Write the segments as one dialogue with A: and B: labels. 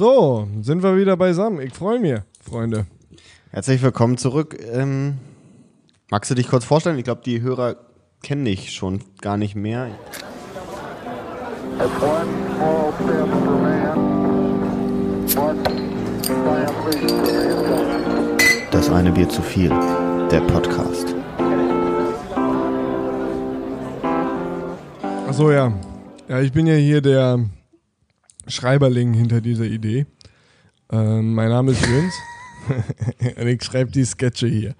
A: So, sind wir wieder beisammen. Ich freue mich, Freunde.
B: Herzlich willkommen zurück. Ähm, magst du dich kurz vorstellen? Ich glaube, die Hörer kennen dich schon gar nicht mehr. Das eine Bier zu viel. Der Podcast.
A: Achso, ja. Ja, ich bin ja hier der Schreiberling hinter dieser Idee. Ähm, mein Name ist Jöns. Und ich schreibe die Sketche hier.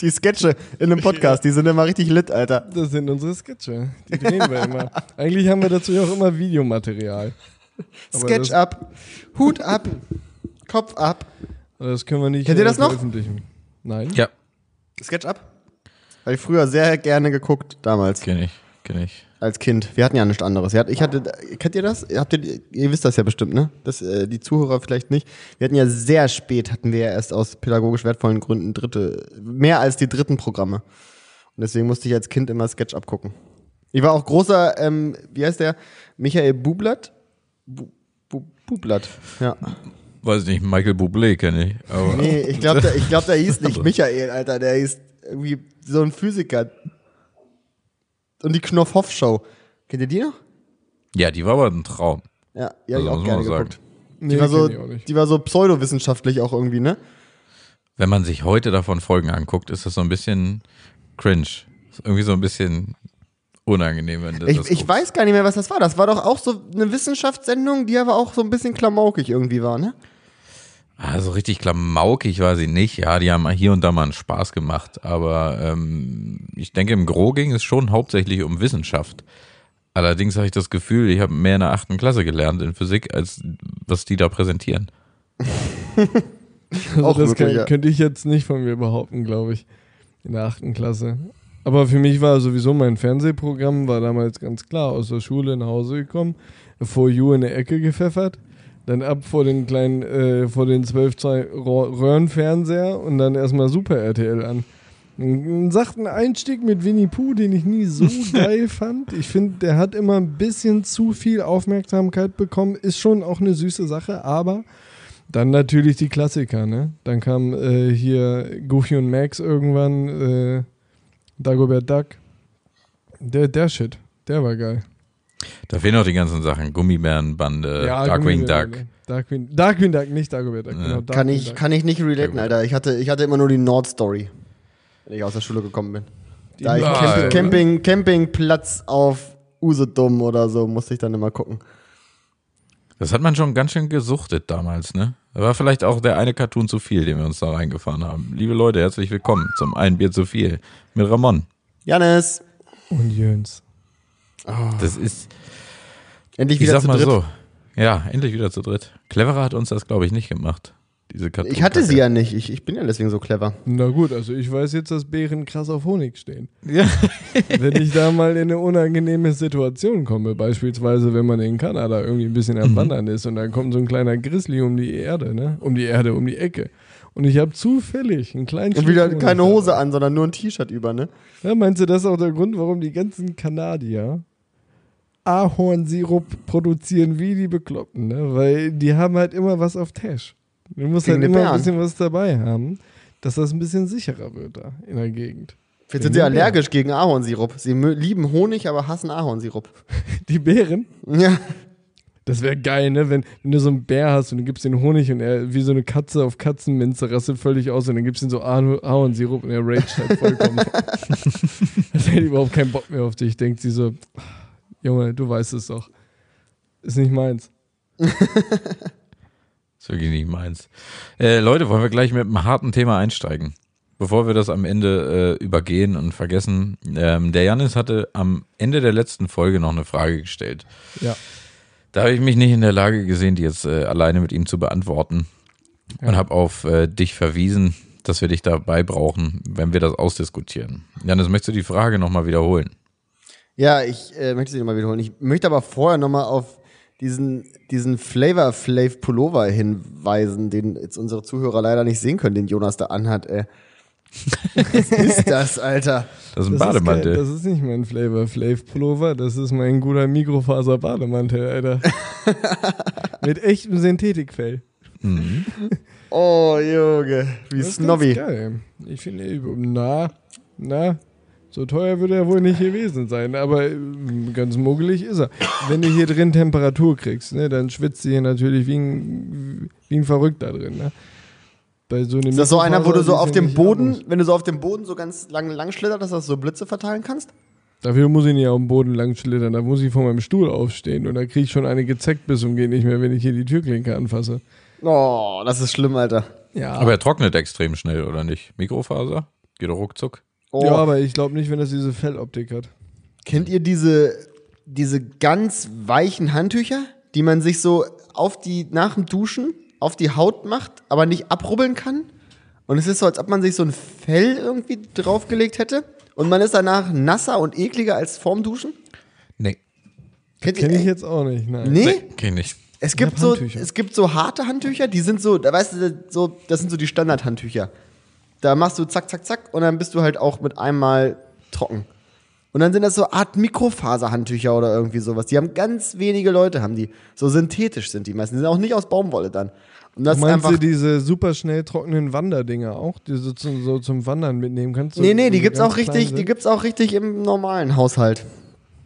B: Die Sketche in einem Podcast, die sind immer richtig lit, Alter.
A: Das sind unsere Sketche. Die drehen wir immer. Eigentlich haben wir dazu ja auch immer Videomaterial. Aber
B: Sketch ab, Hut ab, Kopf ab.
A: Das können wir nicht
B: Kennt ihr
A: äh,
B: das noch?
A: veröffentlichen. Nein?
C: Ja,
B: Sketch ab? Habe ich früher sehr gerne geguckt, damals,
C: kenne ich, kenne ich.
B: Als Kind. Wir hatten ja nichts anderes. Ich hatte, kennt ihr das? Habt ihr, ihr wisst das ja bestimmt, ne? Das, äh, die Zuhörer vielleicht nicht. Wir hatten ja sehr spät, hatten wir ja erst aus pädagogisch wertvollen Gründen dritte, mehr als die dritten Programme. Und deswegen musste ich als Kind immer Sketch abgucken. Ich war auch großer, ähm, wie heißt der? Michael Bublatt? Bu, Bu, Bublatt, ja.
C: Weiß nicht, Michael Bublé kenne ich. Aber
B: Nee, ich glaube, der, ich glaub, der hieß nicht Michael, Alter. Der hieß irgendwie so ein Physiker. Und die Knopf-Hoff-Show. Kennt ihr die noch?
C: Ja, die war aber ein Traum.
B: Ja, die hab
C: Also
B: ich auch
C: muss
B: gerne
C: sagen.
B: geguckt.
A: Nee,
B: Die war, so,
A: auch
B: die war so pseudowissenschaftlich auch irgendwie, ne?
C: Wenn man sich heute davon Folgen anguckt, ist das so ein bisschen cringe. Ist irgendwie so ein bisschen unangenehm, wenn du
B: Ich,
C: das
B: ich weiß gar nicht mehr, was das war. Das war doch auch so eine Wissenschaftssendung, die aber auch so ein bisschen klamaukig irgendwie war, ne?
C: Ah, so richtig klamaukig war sie nicht. Ja, die haben hier und da mal einen Spaß gemacht. Aber ähm, ich denke, im Gro ging es schon hauptsächlich um Wissenschaft. Allerdings habe ich das Gefühl, ich habe mehr in der achten Klasse gelernt in Physik, als was die da präsentieren.
A: Also
B: Auch
A: das
B: möglich,
A: kann,
B: ja.
A: könnte ich jetzt nicht von mir behaupten, glaube ich, in der achten Klasse. Aber für mich war sowieso mein Fernsehprogramm, war damals ganz klar, aus der Schule nach Hause gekommen, vor You in der Ecke gepfeffert, dann ab vor den kleinen, äh, vor den 12 Zoll Röhrenfernseher und dann erstmal Super RTL an. Einen sachten Einstieg mit Winnie Pooh, den ich nie so geil fand. Ich finde, der hat immer ein bisschen zu viel Aufmerksamkeit bekommen. Ist schon auch eine süße Sache, aber dann natürlich die Klassiker, ne? Dann kam äh, hier Goofy und Max irgendwann, äh, Dagobert Duck. Der, der Shit, der war geil.
C: Da fehlen noch die ganzen Sachen. Gummibärenbande, Darkwing
A: Gummibären,
C: Duck.
A: Darkwing, Darkwing Duck, nicht Dagobert Duck.
C: Ja.
A: Genau,
B: Kann
A: Darkwing
B: ich,
A: Duck.
B: kann ich nicht relaten. Alter. Ich hatte, ich hatte immer nur die Nord-Story, wenn ich aus der Schule gekommen bin. Da ich Camp Camping, Campingplatz auf Usedom oder so musste ich dann immer gucken.
C: Das hat man schon ganz schön gesuchtet damals, ne? Da war vielleicht auch der eine Cartoon zu viel, den wir uns da reingefahren haben. Liebe Leute, herzlich willkommen zum Ein Bier zu viel mit Ramon.
B: Janis,
A: Und Jöns.
C: Das ist,
B: endlich
C: ich
B: wieder
C: sag
B: zu
C: mal
B: dritt.
C: so, ja, endlich wieder zu dritt. Cleverer hat uns das, glaube ich, nicht gemacht. Diese Cartoon
B: Ich hatte sie ja nicht. Ich, ich bin ja deswegen so clever.
A: Na gut, also ich weiß jetzt, dass Bären krass auf Honig stehen.
C: Ja.
A: Wenn ich da mal in eine unangenehme Situation komme, beispielsweise wenn man in Kanada irgendwie ein bisschen
B: Mhm.
A: am Wandern ist und dann kommt so ein kleiner Grizzly um die Erde, ne? Um die Erde, um die Ecke. Und ich habe zufällig einen kleinen
B: Und wieder keine. Hose an, sondern nur ein T-Shirt über, ne?
A: Ja, meinst du, das ist auch der Grund, warum die ganzen Kanadier Ahornsirup produzieren wie die Bekloppten, ne? Weil die haben halt immer was auf Tash. Du musst
B: Gegen
A: halt immer ein bisschen was dabei haben, dass das ein bisschen sicherer wird da in der Gegend.
B: Jetzt sind sie allergisch gegen Ahornsirup. Sie lieben Honig, aber hassen Ahornsirup.
A: Die Bären,
B: Ja.
A: das wäre geil, ne? Wenn, wenn du so einen Bär hast und du gibst den Honig und er wie so eine Katze auf Katzenminze rastet völlig aus und dann gibst du ihm so Ahorn- Ahornsirup und er raged halt vollkommen. das hat überhaupt keinen Bock mehr auf dich. Denkt sie so, Junge, du weißt es doch. Ist nicht meins.
C: Ist wirklich nicht meins. Äh, Leute, wollen wir gleich mit einem harten Thema einsteigen? Bevor wir das am Ende äh, übergehen und vergessen. Ähm, der Janis hatte am Ende der letzten Folge noch eine Frage gestellt.
A: Ja.
C: Da habe ich mich nicht in der Lage gesehen, die jetzt äh, alleine mit ihm zu beantworten. Und habe auf äh, dich verwiesen, dass wir dich dabei brauchen, wenn wir das ausdiskutieren. Janis, möchtest du die Frage nochmal wiederholen?
B: Ja, ich äh, möchte sie nochmal wiederholen. Ich möchte aber vorher nochmal auf diesen, diesen Flavor Flav Pullover hinweisen, den jetzt unsere Zuhörer leider nicht sehen können, den Jonas da anhat. Äh. Was ist das, Alter?
C: Das ist ein
A: Das
C: Bademantel.
A: das ist nicht mein Flavor Flav Pullover, das ist mein guter Mikrofaser Bademantel, Alter. Mit echtem Synthetikfell.
B: Oh, Junge, wie
A: Das ist
B: snobby.
A: geil. Ich finde, na, na, so teuer wird er wohl nicht gewesen sein, aber äh, ganz muggelig ist er. Wenn du hier drin Temperatur kriegst, ne, dann schwitzt du hier natürlich wie ein, wie ein Verrückter drin. Ne? Bei so einem
B: Ist das so einer, wo du so auf dem Boden, wenn du so auf dem Boden so ganz lang, lang schlittert, dass du so Blitze verteilen kannst?
A: Dafür muss ich nicht auf dem Boden lang schlittern, da muss ich von meinem Stuhl aufstehen und da kriege ich schon eine gezeckt bis und geht nicht mehr, wenn ich hier die Türklinke anfasse.
B: Oh, das ist schlimm, Alter.
A: Ja,
C: Aber er trocknet extrem schnell, oder nicht? Mikrofaser? Geht doch ruckzuck.
B: Oh.
A: ja aber ich glaube nicht, wenn das diese Felloptik hat.
B: Kennt ihr diese, diese ganz weichen Handtücher, die man sich so auf die, nach dem Duschen auf die Haut macht, aber nicht abrubbeln kann? Und es ist so, als ob man sich so ein Fell irgendwie draufgelegt hätte. Und man ist danach nasser und ekliger als vorm Duschen?
C: Nee.
B: Kennt
A: Kenne ich jetzt auch nicht, nein.
B: Nee?
C: Nee, kenn ich.
B: Es gibt so, es gibt so harte Handtücher, die sind so, da weißt du, so, das sind so die Standardhandtücher. Da machst du zack, zack, zack und dann bist du halt auch mit einmal trocken. Und dann sind das so Art Mikrofaserhandtücher oder irgendwie sowas. Die haben ganz wenige Leute, haben die. So synthetisch sind die meisten. Die sind auch nicht aus Baumwolle dann. Und das ist
A: Meinst
B: einfach.
A: du diese super schnell trockenen Wanderdinger auch, die du zum, so zum Wandern mitnehmen kannst? So,
B: nee, nee, die gibt's auch richtig, die gibt's auch richtig im normalen Haushalt.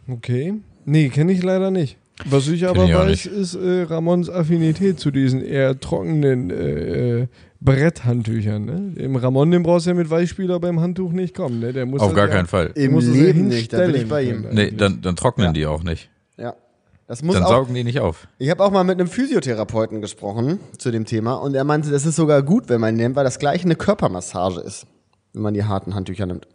A: Okay. Nee, kenne ich leider nicht. Was ich aber
C: ich
A: weiß, ist äh, Ramons Affinität zu diesen eher trockenen äh, äh, Bretthandtüchern. Ne? Im Ramon, den brauchst du ja mit Weichspüler beim Handtuch nicht kommen. Ne? Der muss
C: Auf gar
A: ja-
C: keinen Fall.
B: Im
A: musst du sie
B: Leben nicht, da bin ich bei ihm.
C: Nee, dann, dann trocknen die auch nicht.
B: Ja. Das muss
C: Dann
B: auch,
C: saugen die nicht auf.
B: Ich habe auch mal mit einem Physiotherapeuten gesprochen zu dem Thema und er meinte, das ist sogar gut, wenn man nimmt, weil das gleich eine Körpermassage ist, wenn man die harten Handtücher nimmt.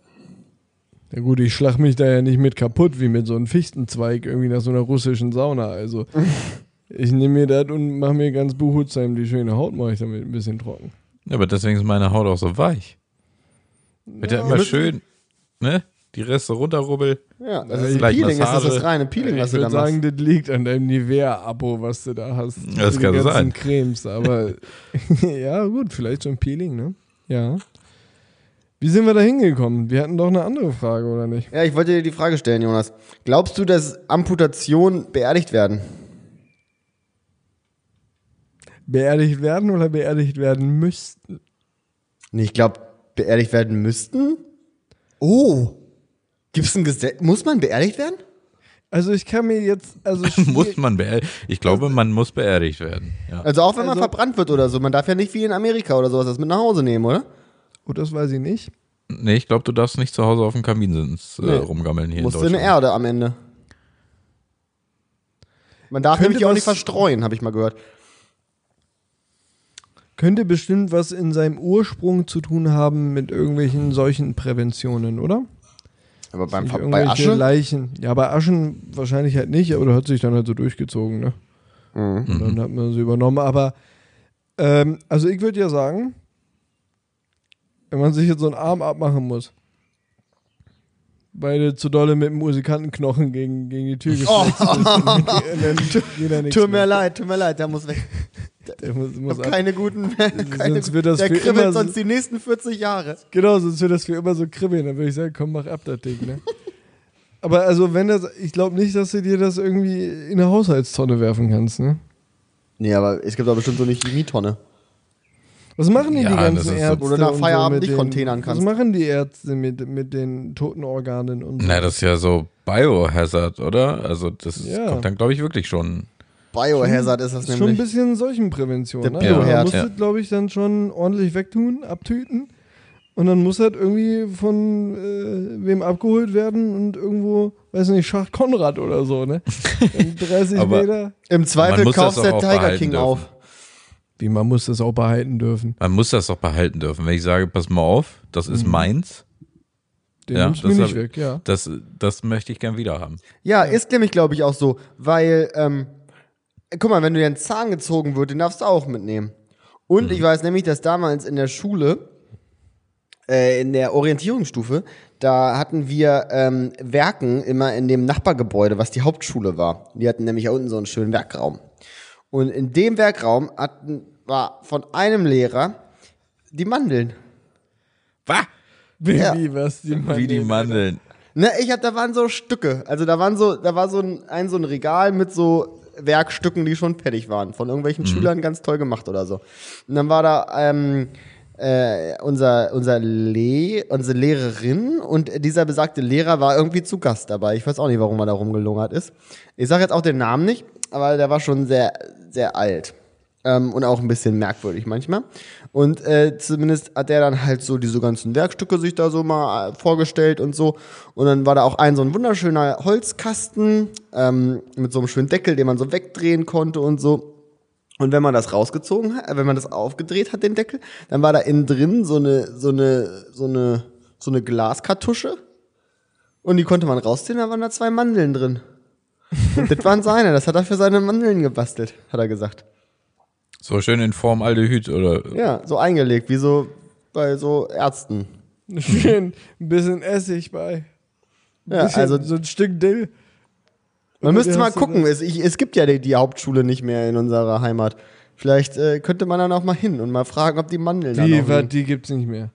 A: Ja gut, ich schlag mich da ja nicht mit kaputt, wie mit so einem Fichtenzweig irgendwie nach so einer russischen Sauna. Also ich nehme mir das und mache mir ganz behutsam die schöne Haut, mache ich damit ein bisschen trocken.
C: Ja, aber deswegen ist meine Haut auch so weich. Wird ja, immer schön, ne? Die Reste runterrubbel.
B: Ja, das
A: Ja,
B: ist Peeling, ist das
C: Massage.
B: das reine Peeling, was
A: ich
B: du da
A: würde
B: machst.
A: sagen, das liegt an deinem Nivea-Abo, was du da hast.
C: Das
A: Für
C: kann
A: die ganzen
C: sein.
A: Cremes, aber ja gut, vielleicht so ein Peeling, ne? Ja. Wie sind wir da hingekommen? Wir hatten doch eine andere Frage, oder nicht?
B: Ja, ich wollte dir die Frage stellen, Jonas. Glaubst du, dass Amputationen beerdigt werden?
A: Beerdigt werden oder beerdigt werden müssten?
B: Nee, ich glaube, beerdigt werden müssten. Oh. Gibt's ein Gesetz? Muss man beerdigt werden?
A: Also ich kann mir jetzt, also
C: Muss man beerdigt. Ich glaube, man muss beerdigt werden. Ja.
B: Also auch wenn man
A: Also-
B: verbrannt wird oder so. Man darf ja nicht wie in Amerika oder sowas das mit nach Hause nehmen, oder?
A: Oh, das weiß ich nicht.
C: Nee, ich glaube, du darfst nicht zu Hause auf dem Kaminsitz äh,
B: Nee.
C: rumgammeln hier
B: Musst
C: in Deutschland.
B: eine Erde am Ende. Man darf
A: Könnte
B: nämlich auch nicht verstreuen, habe ich mal gehört.
A: Könnte bestimmt was in seinem Ursprung zu tun haben mit irgendwelchen solchen Präventionen, oder?
B: Aber beim bei Asche?
A: Leichen. Ja, bei Aschen wahrscheinlich halt nicht, aber da hat sich dann halt so durchgezogen, ne?
B: Mhm.
A: Und dann hat man sie übernommen. Aber, ähm, also ich würde ja sagen, wenn man sich jetzt so einen Arm abmachen muss, weil du zu dolle mit dem Musikantenknochen gegen, gegen die Tür geschlagen oh. dann geht da nichts
B: Tut mir
A: mehr.
B: leid, tut mir leid, der muss weg.
A: Der muss, muss
B: keine guten. Keine,
A: Sonst wird das
B: der
A: für
B: kribbelt
A: immer so-
B: sonst die nächsten 40 Jahre.
A: Genau, sonst wird das für immer so kribbeln. Dann würde ich sagen, komm, mach ab das Ding, ne? Aber also, wenn das, ich glaube nicht, dass du dir das irgendwie in eine Haushaltstonne werfen kannst, ne?
B: Nee, aber es gibt doch bestimmt so eine Chemietonne.
A: Was machen die,
C: Ja,
A: die ganzen
C: so-
A: Ärzte?
B: Wo du nach Feierabend
A: mit
B: nicht
A: den-
B: containern kannst.
A: Was machen die Ärzte mit, mit den toten Organen und so?
C: Na, das ist ja so Biohazard, oder? Also das
A: Ja.
C: kommt dann, glaube ich, wirklich schon.
B: Biohazard ist das
A: Das ist schon ein
B: nämlich.
A: bisschen Seuchenprävention.
B: Der
A: Ne?
B: Bioherd.
A: Man muss
C: Ja.
A: das, glaube ich, dann schon ordentlich wegtun, abtüten. Und dann muss das irgendwie von äh, wem abgeholt werden und irgendwo, weiß nicht, Schacht Konrad oder so, ne? In 30
C: Aber-
A: Meter.
B: Im Zweifel kaufst der Tiger King
C: dürfen.
B: auf.
A: Wie, man muss das auch behalten dürfen.
C: Man muss das doch behalten dürfen. Wenn ich sage, pass mal auf, das ist meins,
A: Den
C: Ja,
A: nimmst du
C: hab-
A: nicht weg, ja.
C: das, das möchte ich gern wieder haben.
B: Ja, ist nämlich, glaube ich, auch so. Weil, ähm, guck mal, wenn dir ein Zahn gezogen wird, den darfst du auch mitnehmen. Und ich weiß nämlich, dass damals in der Schule, äh, in der Orientierungsstufe, da hatten wir ähm, Werken immer in dem Nachbargebäude, was die Hauptschule war. Die hatten nämlich unten so einen schönen Werkraum. Und in dem Werkraum hatten, war von einem Lehrer die Mandeln.
C: Was?
B: Ja.
A: Wie, was die Mandeln,
C: Wie die Mandeln.
B: Ne, ich hab, da waren so Stücke. Also da waren so, da war so ein, ein so ein Regal mit so Werkstücken, die schon fertig waren. Von irgendwelchen Schülern ganz toll gemacht oder so. Und dann war da ähm, äh, unser, unser Le unsere Lehrerin und dieser besagte Lehrer war irgendwie zu Gast dabei. Ich weiß auch nicht, warum er da rumgelungert ist. Ich sage jetzt auch den Namen nicht, aber der war schon sehr, sehr alt. Ähm, und auch ein bisschen merkwürdig manchmal. Und äh, zumindest hat der dann halt so diese ganzen Werkstücke sich da so mal äh, vorgestellt und so. Und dann war da auch ein so ein wunderschöner Holzkasten ähm, mit so einem schönen Deckel, den man so wegdrehen konnte und so. Und wenn man das rausgezogen hat, äh, wenn man das aufgedreht hat, den Deckel, dann war da innen drin so eine, so eine, so eine, so eine Glaskartusche. Und die konnte man rausziehen, da waren da zwei Mandeln drin. Das waren seine, das hat er für seine Mandeln gebastelt, hat er gesagt.
C: So schön in Form Aldehyd oder
B: Ja, so eingelegt, wie so bei so Ärzten.
A: Schön, ein bisschen Essig bei. Ein
B: Ja,
A: bisschen,
B: also
A: so ein Stück Dill.
B: man müsste mal gucken. Es, ich, es gibt ja die, die Hauptschule nicht mehr in unserer Heimat. Vielleicht äh, könnte man dann auch mal hin und mal fragen, ob die Mandeln da
A: Die,
B: noch
A: was,
B: liegen.
A: die gibt's nicht mehr.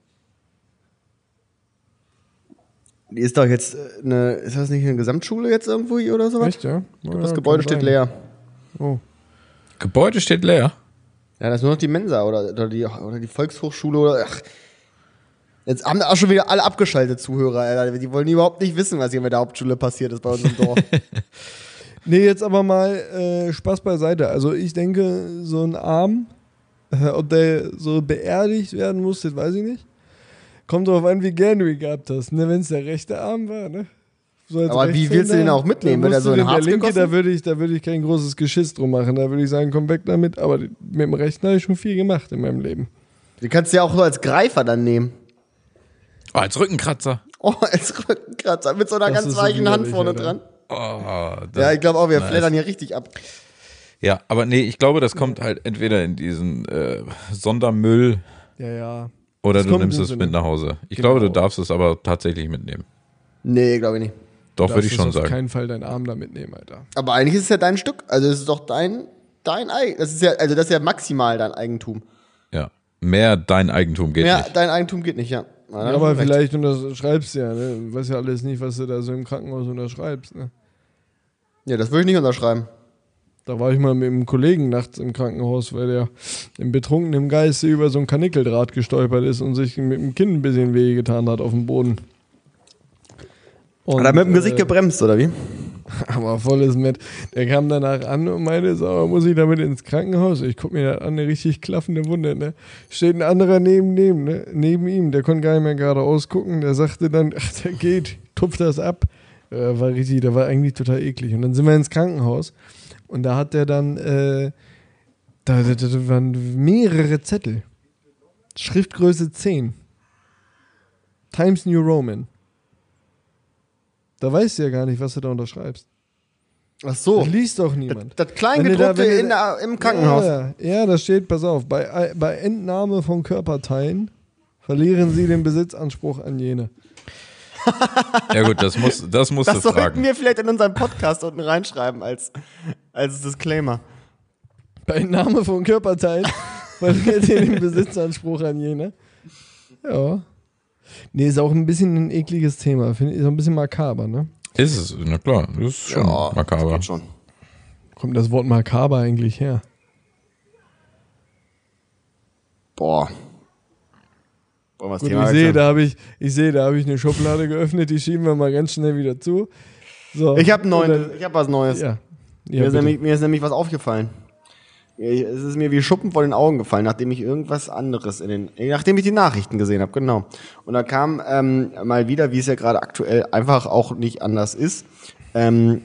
B: Die ist doch jetzt äh, eine, ist das nicht eine Gesamtschule jetzt irgendwo hier oder sowas?
A: Echt, ja? ja
B: Das Gebäude
A: kann
B: steht
A: sein.
B: leer.
A: Oh.
C: Gebäude steht leer.
B: Ja, das ist nur noch die Mensa oder, oder, die, oder die Volkshochschule oder. Ach. Jetzt haben auch schon wieder alle abgeschaltet, Zuhörer. Alter. Die wollen überhaupt nicht wissen, was hier mit der Hauptschule passiert ist bei uns im Dorf.
A: Nee, jetzt aber mal äh, Spaß beiseite. Also ich denke, so ein Arm, äh, ob der so beerdigt werden muss, das weiß ich nicht. Kommt darauf an, wie gern du ihn gehabt hast, ne? Wenn es der rechte Arm war, ne? So als
B: Aber wie willst du den auch mitnehmen? Wird er so in
A: den- der
B: Harz
A: linke, da würde ich, da würde ich kein großes Geschiss drum machen. Da würde ich sagen, komm weg damit. Aber mit dem rechten habe ich schon viel gemacht in meinem Leben.
B: Die kannst du ja auch so als Greifer dann nehmen.
C: Oh, als Rückenkratzer.
B: Oh, als Rückenkratzer mit so einer
A: Das
B: ganz
A: ist so
B: weichen Hand vorne
A: Alter.
B: dran.
C: Oh, das,
B: Ja, ich glaube auch, wir
C: nice.
B: flattern hier richtig ab.
C: Ja, aber nee, ich glaube, das kommt halt entweder in diesen äh, Sondermüll
A: Ja, ja.
C: Oder
A: Das
C: du nimmst es mit nach Hause. Ich
A: Genau.
C: glaube, du darfst es aber tatsächlich mitnehmen.
B: Nee, glaube ich nicht.
C: Doch, würde
A: Darfst
C: ich
A: es
C: schon
A: auf
C: sagen.
A: keinen Fall deinen Arm da mitnehmen, Alter.
B: Aber eigentlich ist es ja dein Stück. Also es ist doch dein, dein Eigen. Das ist ja, also das ist ja maximal dein Eigentum.
C: Ja. Mehr dein Eigentum geht
B: Ja,
C: nicht.
B: dein Eigentum geht nicht, ja. Ja,
A: Ja, aber
B: du
A: vielleicht unterschreibst du ja, ne? Du weißt ja alles nicht, was du da so im Krankenhaus unterschreibst, ne?
B: Ja, das würde ich nicht unterschreiben.
A: Da war ich mal mit einem Kollegen nachts im Krankenhaus, weil der im betrunkenen Geiste über so ein Kanickeldraht gestolpert ist und sich mit dem Kinn ein bisschen wehgetan hat auf dem Boden. Und,
B: Hat er mit dem Gesicht
A: äh,
B: gebremst, oder wie?
A: Aber volles Met. Der kam danach an und meinte, so, muss ich damit ins Krankenhaus? Ich guck mir das an, eine richtig klaffende Wunde, ne? Steht ein anderer neben, neben, ne? neben ihm, der konnte gar nicht mehr geradeaus gucken. Der sagte dann, ach, der geht, tupft das ab. Äh, war richtig, der war eigentlich total eklig. Und dann sind wir ins Krankenhaus und da hat der dann, äh, da, da, da waren mehrere Zettel. Schriftgröße 10. Times New Roman. Da weißt du ja gar nicht, was du da unterschreibst.
B: Ach so.
A: Das liest doch niemand.
B: Das, das Kleingedruckte
A: da-
B: im Krankenhaus.
A: Ja, ja, da steht, pass auf, bei, bei Entnahme von Körperteilen verlieren sie den Besitzanspruch an jene.
C: Ja gut, das muss, das musst
B: Das
C: du
B: sollten
C: fragen.
B: wir vielleicht in unseren Podcast unten reinschreiben als, als Disclaimer.
A: Bei Entnahme von Körperteilen verlieren sie den Besitzanspruch an jene. Ja. Nee, ist auch ein bisschen ein ekliges Thema. Finde ich so ein bisschen makaber, ne?
C: Ist es, na klar, das ist schon makaber.
B: geht schon.
A: Kommt das Wort makaber eigentlich her?
B: Boah. Wollen wir das
A: Gut,
B: Thema
A: ich sehe, da habe ich, ich sehe, da habe ich eine Schublade geöffnet, die schieben wir mal ganz schnell wieder zu. So.
B: Ich habe neun, ich habe was Neues.
A: Ja.
B: mir,
A: ja
B: ist
A: bitte.
B: nämlich, mir ist nämlich was aufgefallen. Es ist mir wie Schuppen vor den Augen gefallen, nachdem ich irgendwas anderes in den, äh, nachdem ich die Nachrichten gesehen habe, genau. Und da kam ähm, mal wieder, wie es ja gerade aktuell einfach auch nicht anders ist, ähm,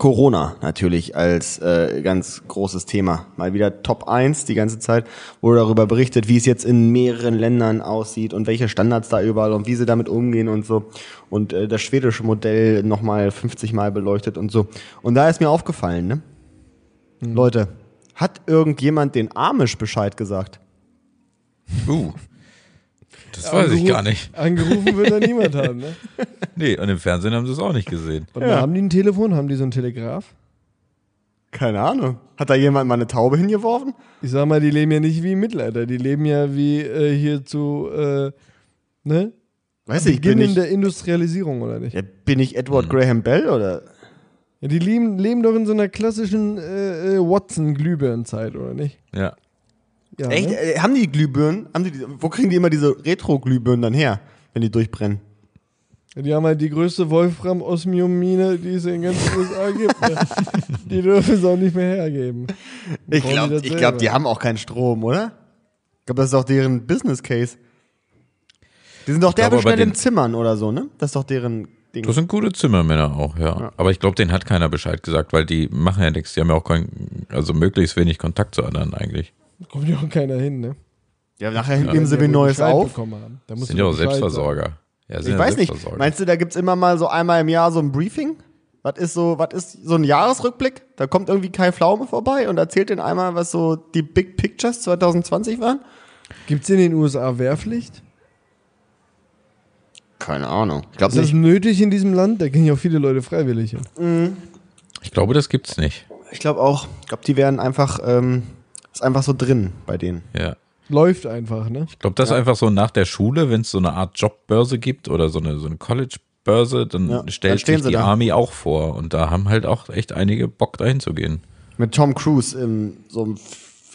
B: Corona natürlich als äh, ganz großes Thema. Mal wieder Top 1 die ganze Zeit, wurde darüber berichtet, wie es jetzt in mehreren Ländern aussieht und welche Standards da überall und wie sie damit umgehen und so. Und äh, das schwedische Modell nochmal 50 Mal beleuchtet und so. Und da ist mir aufgefallen, ne? Leute, hat irgendjemand den Amish Bescheid gesagt?
C: Uh, das weiß ich gar nicht.
A: Angerufen wird da niemand haben, ne?
C: Nee, und im Fernsehen haben sie es auch nicht gesehen.
A: Warte mal, haben die ein Telefon? Haben die so ein Telegraph?
B: Keine Ahnung. Hat da jemand mal eine Taube hingeworfen?
A: Ich sag mal, die leben ja nicht wie im Mittelalter. Die leben ja wie äh, hier zu, äh, ne?
B: Weiß ich, bin
A: Beginn
B: ich,
A: der Industrialisierung, oder nicht?
B: ja, bin ich Edward Graham Bell oder?
A: Ja, die leben, leben doch in so einer klassischen äh, äh, Watson-Glühbirnenzeit, oder nicht?
C: Ja.
A: Ja,
B: Echt?
A: Ne?
B: Äh, haben die Glühbirnen? Haben die, die- wo kriegen die immer diese Retro-Glühbirnen dann her, wenn die durchbrennen?
A: Ja, Die haben halt die größte Wolfram-Osmium-Mine, die es in ganz USA gibt. die dürfen es auch nicht mehr hergeben.
B: Ich glaube,
A: selber.
B: glaub, die haben auch keinen Strom, oder? Ich glaube, das ist doch deren Business Case. Die sind doch derbe schnell im
C: den-
B: Zimmern oder so, ne? Das ist doch deren Ding.
C: Das sind gute Zimmermänner auch, ja. Aber ich glaube, denen hat keiner Bescheid gesagt, weil die machen ja nichts. Die haben ja auch kein, also möglichst wenig Kontakt zu anderen eigentlich.
A: Da kommt ja auch keiner hin, ne?
B: Ja, nachher
A: Wenn
B: nehmen sie wie
A: wohl
B: Neues
A: Bescheid
B: auf.
A: Da
C: Sind ja auch. Selbstversorger. Ja,
B: Ich
C: ja
B: weiß nicht. Meinst du, da gibt's immer mal so einmal im Jahr so ein Briefing? Was ist so, was ist so ein Jahresrückblick? Da kommt irgendwie Kai Pflaume vorbei und erzählt den einmal, was so die Big Pictures 2020 waren?
A: Gibt's in den USA Wehrpflicht?
B: Keine Ahnung. Ich
A: Ist das nötig in diesem Land? Da gehen ja auch viele Leute freiwillig hin.
C: Ich glaube, das gibt's nicht.
B: Ich glaube auch. Ich glaube, die werden einfach, ähm, ist einfach so drin bei denen.
C: Ja.
A: Läuft einfach, ne?
C: Ich glaube, das ist einfach so nach der Schule, wenn es so eine Art Jobbörse gibt oder so eine, so eine College-Börse, dann
B: Ja, dann
C: stellt sich
B: sie
C: die
B: da.
C: Army auch vor. Und da haben halt auch echt einige Bock, dahin zu gehen.
B: Mit Tom Cruise im so einem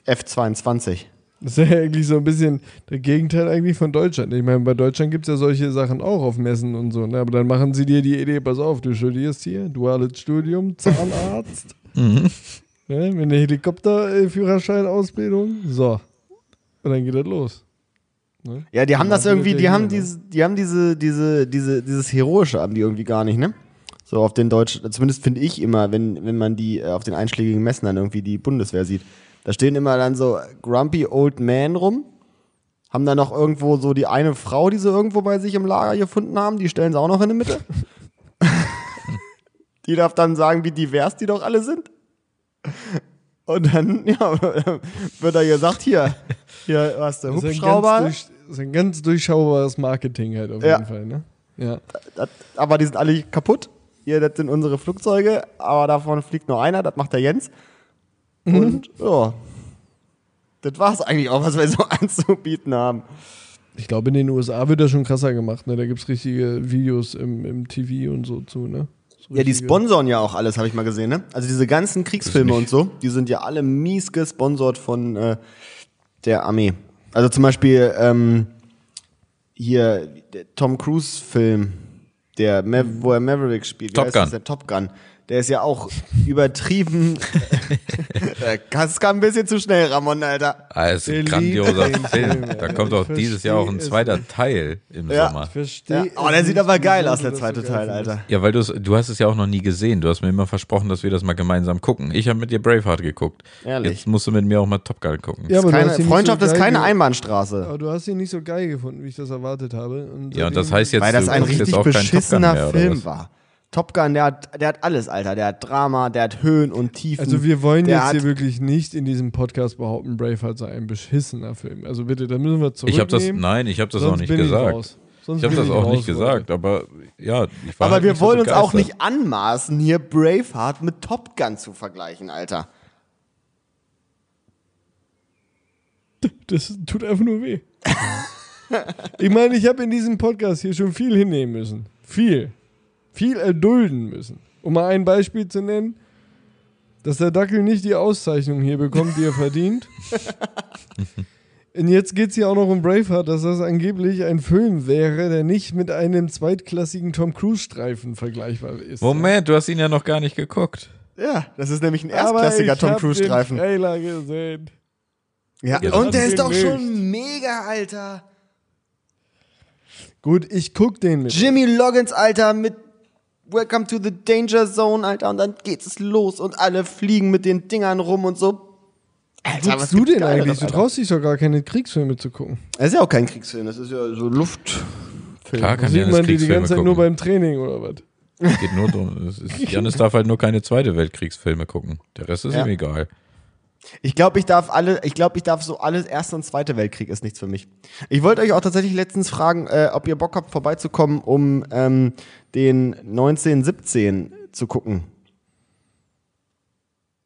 B: F22.
A: Das ist ja eigentlich so ein bisschen der Gegenteil eigentlich von Deutschland. Ich meine, bei Deutschland gibt's ja solche Sachen auch auf Messen und so, ne? Aber dann machen sie dir die Idee, pass auf, du studierst hier, duales Studium, Zahnarzt,
C: Mhm.
A: Ne? mit einer Helikopterführerschein-Ausbildung, so. Und dann geht das los.
B: Ja, die haben das irgendwie, die haben
A: ne?
B: diese, die haben diese, diese, diese, dieses Heroische haben die irgendwie gar nicht, ne? So auf den deutschen, zumindest finde ich immer, wenn, wenn man die äh, auf den einschlägigen Messen dann irgendwie die Bundeswehr sieht. Da stehen immer dann so grumpy old men rum, haben dann noch irgendwo so die eine Frau, die sie irgendwo bei sich im Lager gefunden haben, die stellen sie auch noch in die Mitte. die darf dann sagen, wie divers die doch alle sind. Und dann, ja, wird da gesagt, hier, hier hast du
A: Das ist, ein
B: Hubschrauber.
A: ganz durch, das ist ein ganz durchschaubares Marketing halt auf
B: Ja.
A: jeden Fall, ne? Ja.
B: Das, aber die sind alle kaputt. Hier, das sind unsere Flugzeuge, aber davon fliegt nur einer, das macht der Jens. Und ja, das war's eigentlich auch, was wir so anzubieten haben.
A: Ich glaube, in den USA wird das schon krasser gemacht, ne? Da gibt's richtige Videos im, im TV und so zu, ne? So
B: Ja, die sponsoren ja auch alles, habe ich mal gesehen, ne? Also diese ganzen Kriegsfilme und so, die sind ja alle mies gesponsert von äh, der Armee. Also zum Beispiel ähm, hier der Tom Cruise Film, der Mav wo er Maverick spielt,
C: Top Gun.
B: denn? Top Gun. Der ist ja auch übertrieben. das kam ein bisschen zu schnell, Ramon, Alter.
C: Ah, ist ein grandioser Film.
A: Film,
C: Da kommt auch dieses Jahr auch ein zweiter Teil im
B: Ja.
C: Sommer.
A: Verstehe.
B: Ja, oh, der sieht aber geil aus, der zweite Teil, Alter.
C: Ja, weil du hast es ja auch noch nie gesehen. Du hast mir immer versprochen, dass wir das mal gemeinsam gucken. Ich habe mit dir Braveheart geguckt.
B: Ehrlich?
C: Jetzt musst du mit mir auch mal Top Gun gucken.
A: Ja, aber
B: Keine, Freundschaft
A: so
B: ist keine Einbahnstraße.
A: Aber du hast ihn nicht so geil gefunden, wie ich das erwartet habe. Und
C: Ja, und das heißt jetzt,
B: Weil das ein richtig beschissener Film
C: was?
B: war. Top Gun, der hat, der hat alles, Alter. Der hat Drama, der hat Höhen und Tiefen.
A: Also wir wollen
B: der
A: jetzt hier wirklich nicht in diesem Podcast behaupten, Braveheart sei ein beschissener Film. Also bitte, da müssen wir
C: Ich
A: zurücknehmen.
C: habe das, nein, ich habe das auch nicht
A: bin ich
C: gesagt.
A: raus. Sonst
C: Ich habe das auch nicht gesagt, aber ja, ich war
B: Aber
C: halt
B: wir
C: nicht so
B: wollen uns auch nicht anmaßen, hier Braveheart mit Top Gun zu vergleichen, Alter.
A: Das tut einfach nur weh. ich meine, ich habe in diesem Podcast hier schon viel hinnehmen müssen. Viel. Viel erdulden müssen. Um mal ein Beispiel zu nennen, dass der Dackel nicht die Auszeichnung hier bekommt, die er verdient. Und jetzt geht es hier auch noch um Braveheart, dass das angeblich ein Film wäre, der nicht mit einem zweitklassigen Tom Cruise-Streifen vergleichbar ist.
C: Moment, du hast ihn ja noch gar nicht geguckt.
B: Ja, das ist nämlich ein
A: Aber
B: erstklassiger
A: ich
B: Tom
A: hab
B: Cruise
A: den
B: Streifen.
A: Trailer gesehen.
B: Ja,
C: Ja,
B: und der ist doch schon mega, Alter.
A: Gut, ich guck den mit.
B: Jimmy Loggins, Alter, mit Welcome to the Danger Zone, Alter, und dann geht es los und alle fliegen mit den Dingern rum und so. Alter,
A: Guckst du
B: gibt's
A: den
B: Geileres,
A: eigentlich? Du traust dich doch gar keine Kriegsfilme zu gucken.
B: Das ist ja auch kein Kriegsfilm, das ist ja so Luftfilm.
C: Klar kann
A: Sieht man die die ganze Zeit
C: gucken.
A: nur beim Training oder was?
C: Es geht nur ist- Janis darf halt nur keine Zweite Weltkriegsfilme gucken. Der Rest ist
B: Ja.
C: ihm egal.
B: Ich glaube, ich darf alle, ich glaube, ich darf so alles, Erster und Zweiter Weltkrieg ist nichts für mich. Ich wollte euch auch tatsächlich letztens fragen, äh, ob ihr Bock habt, vorbeizukommen, um ähm, den 1917 zu gucken.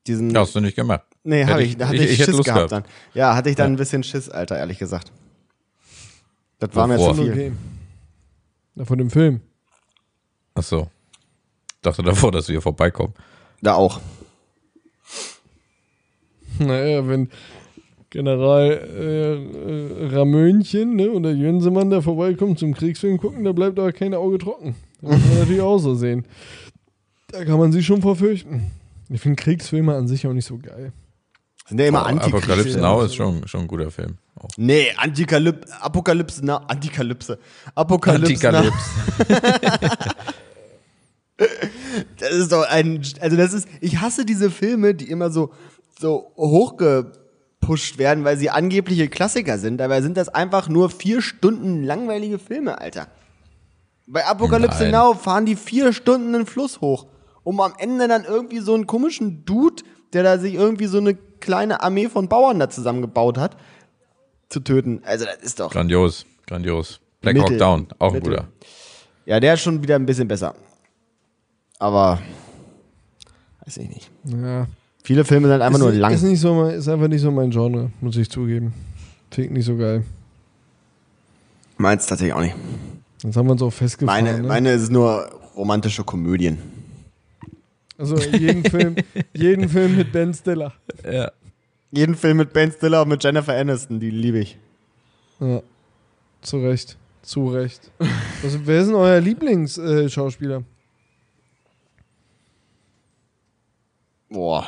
B: Diesen.
C: Hast du nicht gemacht.
B: nee, habe ich, da hatte ich,
C: ich hätte
B: Schiss
C: Lust
B: gehabt
C: gehabt.
B: dann. Ja, hatte ich dann
C: Ja.
B: ein bisschen Schiss, Alter, ehrlich gesagt. Das war mir zu viel.
A: Okay. Na, von dem Film.
C: Ach so. Dachte davor, dass wir hier vorbeikommen.
B: Da auch.
A: Naja, wenn General äh, äh, Ramönchen ne, oder Jönsemann da vorbeikommt zum Kriegsfilm gucken, da bleibt aber kein Auge trocken. Das muss man natürlich auch so sehen. Da kann man sich schon verfürchten. Ich finde Kriegsfilme an sich auch nicht so geil.
B: Sind ja immer
C: Apocalypse
B: Antikriegsfilme.
C: Now ist schon, schon ein guter Film. Auch.
B: Nee, Antikalyp Apokalypse Now. Antikalypse. Apokalypse.
C: Antikalypse.
B: Das ist doch ein, also das ist, ich hasse diese Filme, die immer so, so hochgepusht werden, weil sie angebliche Klassiker sind. Dabei sind das einfach nur vier Stunden langweilige Filme, Alter. Bei Apokalypse
C: Nein.
B: Now fahren die vier Stunden den Fluss hoch, um am Ende dann irgendwie so einen komischen Dude, der da sich irgendwie so eine kleine Armee von Bauern da zusammengebaut hat, zu töten. Also das ist doch.
C: Grandios, grandios. Black
B: Mittel.
C: Hawk Down, auch ein guter.
B: Ja, der ist schon wieder ein bisschen besser. Aber weiß ich nicht.
A: Ja.
B: Viele Filme sind einfach
A: ist,
B: nur lang.
A: Ist, nicht so mein, ist einfach nicht so mein Genre, muss ich zugeben. Finde ich nicht so geil.
B: Meins tatsächlich auch nicht.
A: Jetzt haben wir uns auch festgefahren.
B: Meine,
A: ne?
B: meine ist nur romantische Komödien.
A: Also jeden Film, jeden Film mit Ben Stiller.
C: Ja.
B: Jeden Film mit Ben Stiller und mit Jennifer Aniston, die liebe ich.
A: Ja. Zu Recht. Zu Recht. Also, wer ist denn euer Lieblingsschauspieler? Äh?
B: Boah.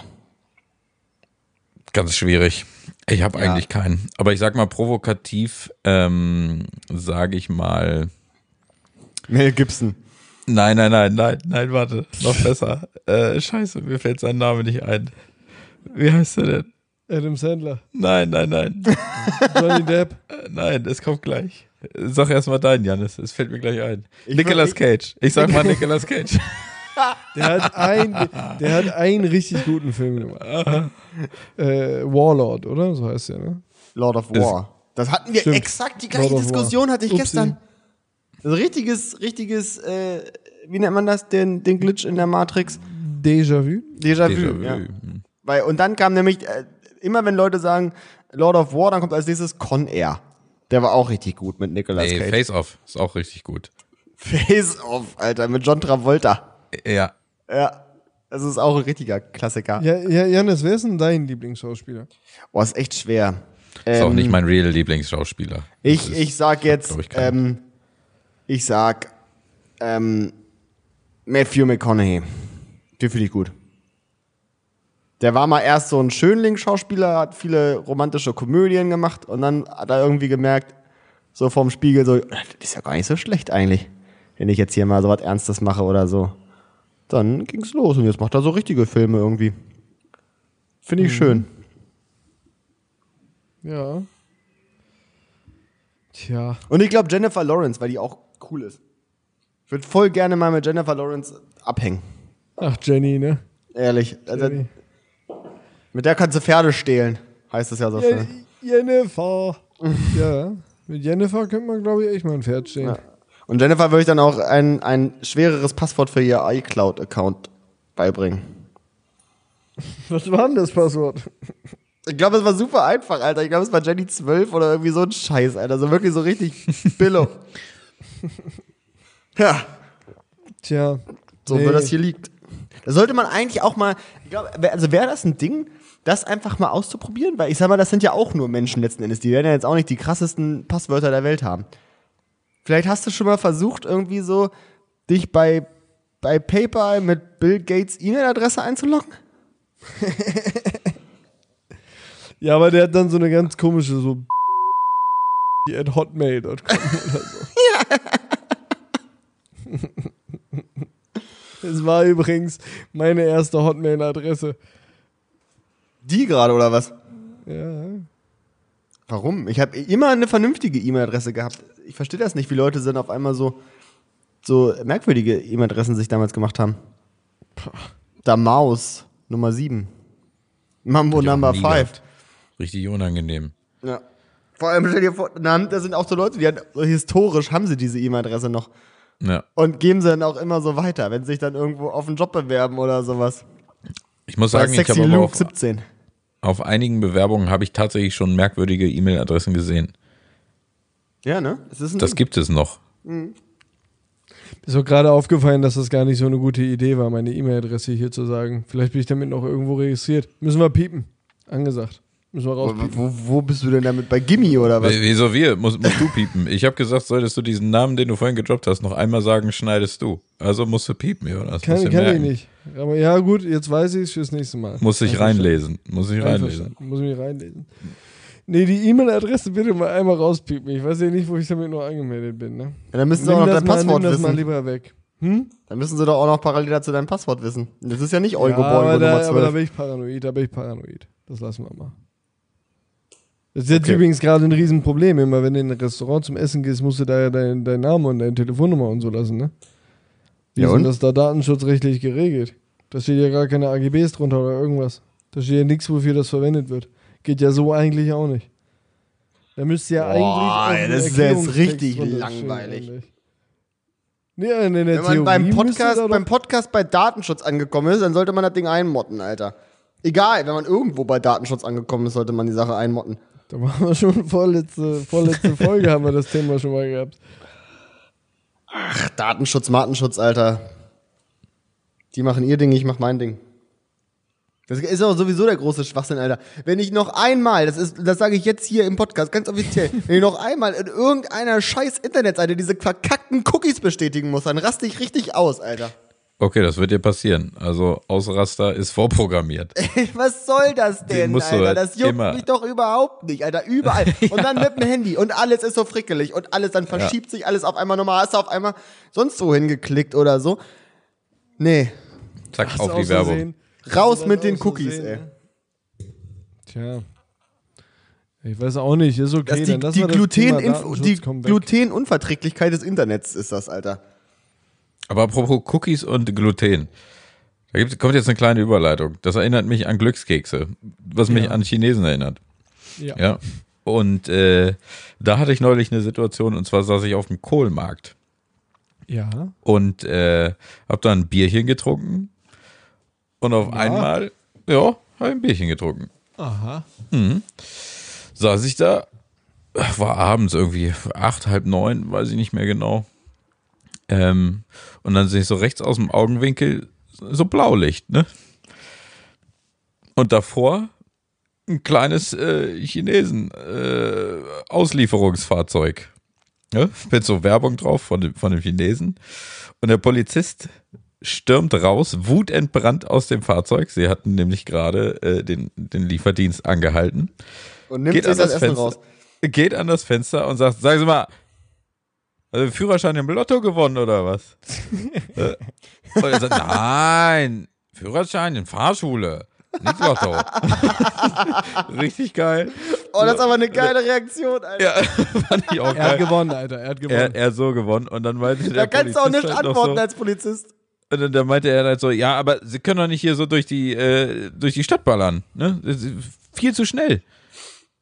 C: Ganz schwierig. Ich habe
B: Ja.
C: eigentlich keinen. Aber ich sag mal provokativ, ähm, sage ich mal.
B: Mel Gibson.
C: Nein, nein, nein, nein, nein, warte. Noch besser. Äh, scheiße, mir fällt sein Name nicht ein. Wie heißt er denn?
A: Adam Sandler.
C: Nein, nein, nein.
A: Johnny Depp.
C: Äh, nein, es kommt gleich. Sag erst mal deinen, Janis. Es fällt mir gleich ein.
B: Ich
C: Nicolas Cage. Ich sag mal Nicolas Cage.
A: Der hat, ein, der hat einen richtig guten Film gemacht. Äh, Warlord, oder? So heißt der, ne?
B: Lord of War. Das hatten wir
A: Stimmt.
B: exakt die gleiche
A: War.
B: Diskussion hatte ich
A: Upsi.
B: gestern. Also richtiges, richtiges, äh, wie nennt man das, den, den Glitch in der Matrix?
A: Déjà-vu.
B: Déjà-vu. Ja. Weil, und dann kam nämlich, äh, immer wenn Leute sagen Lord of War, dann kommt als nächstes Con Air. Der war auch richtig gut mit Nicolas
C: Nee,
B: Cage.
C: Face Off ist auch richtig gut.
B: Face Off, Alter, mit John Travolta.
C: Ja.
B: Ja. Das ist auch ein richtiger Klassiker.
A: Ja, ja, Janis, wer ist denn dein Lieblingsschauspieler?
B: Boah, ist echt schwer.
C: Ist auch
B: Ähm,
C: nicht mein real Lieblingsschauspieler.
B: Ich,
C: ist-
B: ich sag jetzt,
C: ich,
B: ähm, ich sag, ähm, Matthew McConaughey. Den finde ich gut. Der war mal erst so ein Schönling-Schauspieler, hat viele romantische Komödien gemacht und dann hat er irgendwie gemerkt, so vorm Spiegel, so, das ist ja gar nicht so schlecht eigentlich, wenn ich jetzt hier mal so was Ernstes mache oder so. Dann ging's los und jetzt macht er so richtige Filme irgendwie. Finde ich schön.
A: Ja. Tja.
B: Und ich glaube Jennifer Lawrence, weil die auch cool ist. Ich würde voll gerne mal mit Jennifer Lawrence abhängen.
A: Ach, Jenny, ne?
B: Ehrlich. Also,
A: Jenny.
B: mit der kannst du Pferde stehlen, heißt es ja so schön.
A: Je- Jennifer. ja. Mit Jennifer könnte man, glaube ich, echt mal ein Pferd stehen.
B: Ja. Und Jennifer würde ich dann auch ein, ein schwereres Passwort für ihr iCloud-Account beibringen.
A: Was war denn das Passwort?
B: Ich glaube, es war super einfach, Alter. Ich glaube, es war Jenny 12 oder irgendwie so ein Scheiß, Alter. So wirklich so richtig Billo. ja,
A: Tja.
B: so
A: nee.
B: wie das hier liegt. Da sollte man eigentlich auch mal, ich glaube, also wäre das ein Ding, das einfach mal auszuprobieren? Weil ich sag mal, das sind ja auch nur Menschen letzten Endes. Die werden ja jetzt auch nicht die krassesten Passwörter der Welt haben. Vielleicht hast du schon mal versucht, irgendwie so dich bei, bei PayPal mit Bill Gates E-Mail-Adresse einzuloggen?
A: Ja, aber der hat dann so eine ganz komische, so at hotmail.com oder so. Es war übrigens meine erste Hotmail-Adresse.
B: Die gerade oder was?
A: Ja.
B: Warum? Ich habe immer eine vernünftige E-Mail-Adresse gehabt. Ich verstehe das nicht, wie Leute sind auf einmal so, so merkwürdige E-Mail-Adressen sich damals gemacht haben. Da Maus, Nummer 7. Mambo Number
C: nie
B: 5.
C: gehabt. Richtig unangenehm.
B: Ja. Vor allem stell dir vor, na, da sind auch so Leute, die haben, so historisch haben sie diese E-Mail-Adresse noch
C: Ja.
B: und geben sie dann auch immer so weiter, wenn sie sich dann irgendwo auf einen Job bewerben oder sowas.
C: Ich muss sagen, ich habe auf,
B: 17.
C: auf einigen Bewerbungen habe ich tatsächlich schon merkwürdige E-Mail-Adressen gesehen.
B: Ja, ne? Es ist ein
C: Das
B: Ding.
C: gibt es noch.
A: Ist auch gerade aufgefallen, dass das gar nicht so eine gute Idee war, meine E-Mail-Adresse hier zu sagen. Vielleicht bin ich damit noch irgendwo registriert. Müssen wir piepen. Angesagt. Müssen wir rauspiepen.
B: wo, wo bist du denn damit? Bei Gimme oder was?
C: Wieso wir? Muss, musst du piepen. Ich habe gesagt, solltest du diesen Namen, den du vorhin gedroppt hast, noch einmal sagen, schneidest du. Also musst du piepen, Jonas.
A: Kann, kann ich nicht. Aber ja, gut, jetzt weiß ich es fürs nächste Mal.
C: Muss
A: Einverstanden.
C: reinlesen. Muss sich reinlesen.
A: Muss mich reinlesen. Nee, die E-Mail-Adresse bitte mal einmal rauspiepen. Ich weiß ja nicht, wo ich damit noch angemeldet bin. Ne?
B: Ja, dann müssen sie auch noch dein
A: mal,
B: Passwort
A: nimm das mal
B: wissen.
A: lieber weg. Hm?
B: Dann müssen sie doch auch noch parallel dazu dein Passwort wissen. Das ist ja nicht
A: Ja,
B: Eugo
A: aber, da,
B: Nummer
A: aber da
B: 12.
A: bin ich paranoid, da bin ich paranoid. Das lassen wir mal. Das ist jetzt
B: Okay.
A: übrigens gerade ein Riesenproblem. Immer wenn du in ein Restaurant zum Essen gehst, musst du da ja deinen dein Namen und deine Telefonnummer und so lassen, ne? Wie
B: Ja,
A: ist denn das da datenschutzrechtlich geregelt? Da steht ja gar keine AGBs drunter oder irgendwas. Da steht ja nichts, wofür das verwendet wird. Geht ja so eigentlich auch nicht. Da müsste ja
B: Boah,
A: eigentlich.
B: ey, das ist jetzt
A: Erklärungstext
B: richtig langweilig.
A: Ja, in der
B: Wenn man beim Podcast, beim Podcast bei Datenschutz angekommen ist, dann sollte man das Ding einmotten, Alter. Egal, wenn man irgendwo bei Datenschutz angekommen ist, sollte man die Sache einmotten.
A: Da waren wir schon vorletzte, vorletzte Folge, haben wir das Thema schon mal gehabt.
B: Ach, Datenschutz, Matenschutz, Alter. Die machen ihr Ding, ich mach mein Ding. Das ist auch sowieso der große Schwachsinn, Alter. Wenn ich noch einmal, das ist, das sage ich jetzt hier im Podcast, ganz offiziell, wenn ich noch einmal in irgendeiner scheiß Internetseite diese verkackten Cookies bestätigen muss, dann raste ich richtig aus, Alter.
C: Okay, das wird dir passieren. Also Ausraster ist vorprogrammiert.
B: Was soll das denn, Alter?
C: halt
B: Das juckt
C: immer-
B: mich doch überhaupt nicht, Alter. Überall. Und dann mit dem Handy. Und alles ist so frickelig. Und alles, dann verschiebt sich alles auf einmal nochmal. Hast du auf einmal sonst wo hingeklickt oder so. Nee.
C: Zack,
A: Hast
C: auf die Werbung.
A: Versehen-
B: Raus mit den Cookies,
A: Versehen,
B: ey.
A: ne? Tja. Ich weiß auch nicht, ist okay.
B: Die, die, Gluten die. Glutenunverträglichkeit des Internets ist das, Alter.
C: Aber apropos Cookies und Gluten. Da gibt, kommt jetzt eine kleine Überleitung. Das erinnert mich an Glückskekse, was mich
A: Ja.
C: an Chinesen erinnert.
A: Ja.
C: Ja. Und äh, da hatte ich neulich eine Situation, und zwar saß ich auf dem Kohlmarkt
A: ja.
C: und äh, hab da ein Bierchen getrunken. Und auf einmal, ja, habe ich ein Bierchen getrunken.
A: Aha.
C: saß ich da, war abends irgendwie acht, halb neun, weiß ich nicht mehr genau. Ähm, und dann sehe ich so rechts aus dem Augenwinkel so Blaulicht, ne? Und davor ein kleines äh, Chinesen äh, Auslieferungsfahrzeug. Ne? Mit so Werbung drauf von dem, von dem Chinesen. Und der Polizist stürmt raus, wutentbrannt aus dem Fahrzeug. Sie hatten nämlich gerade äh, den, den Lieferdienst angehalten
B: Und nimmt
C: geht
B: sich
C: an
B: das,
C: das,
B: Essen
C: Fenster,
B: raus.
C: geht an das Fenster und sagt, sagen Sie mal, also Führerschein im Lotto gewonnen oder was? Äh, und er sagt, nein, Führerschein in Fahrschule, nicht Lotto. Richtig geil.
B: Oh, das ist aber eine geile Reaktion, Alter.
C: Ja, fand ich auch
A: Er hat
C: geil.
A: gewonnen, Alter. Er hat gewonnen.
C: Er, er hat so gewonnen und dann meinte
B: Da
C: der
B: kannst du auch
C: Polizist
B: nicht
C: halt
B: antworten
C: so,
B: als Polizist.
C: Und dann, dann meinte er halt so, ja, aber Sie können doch nicht hier so durch die, äh, durch die Stadt ballern, ne? Viel zu schnell.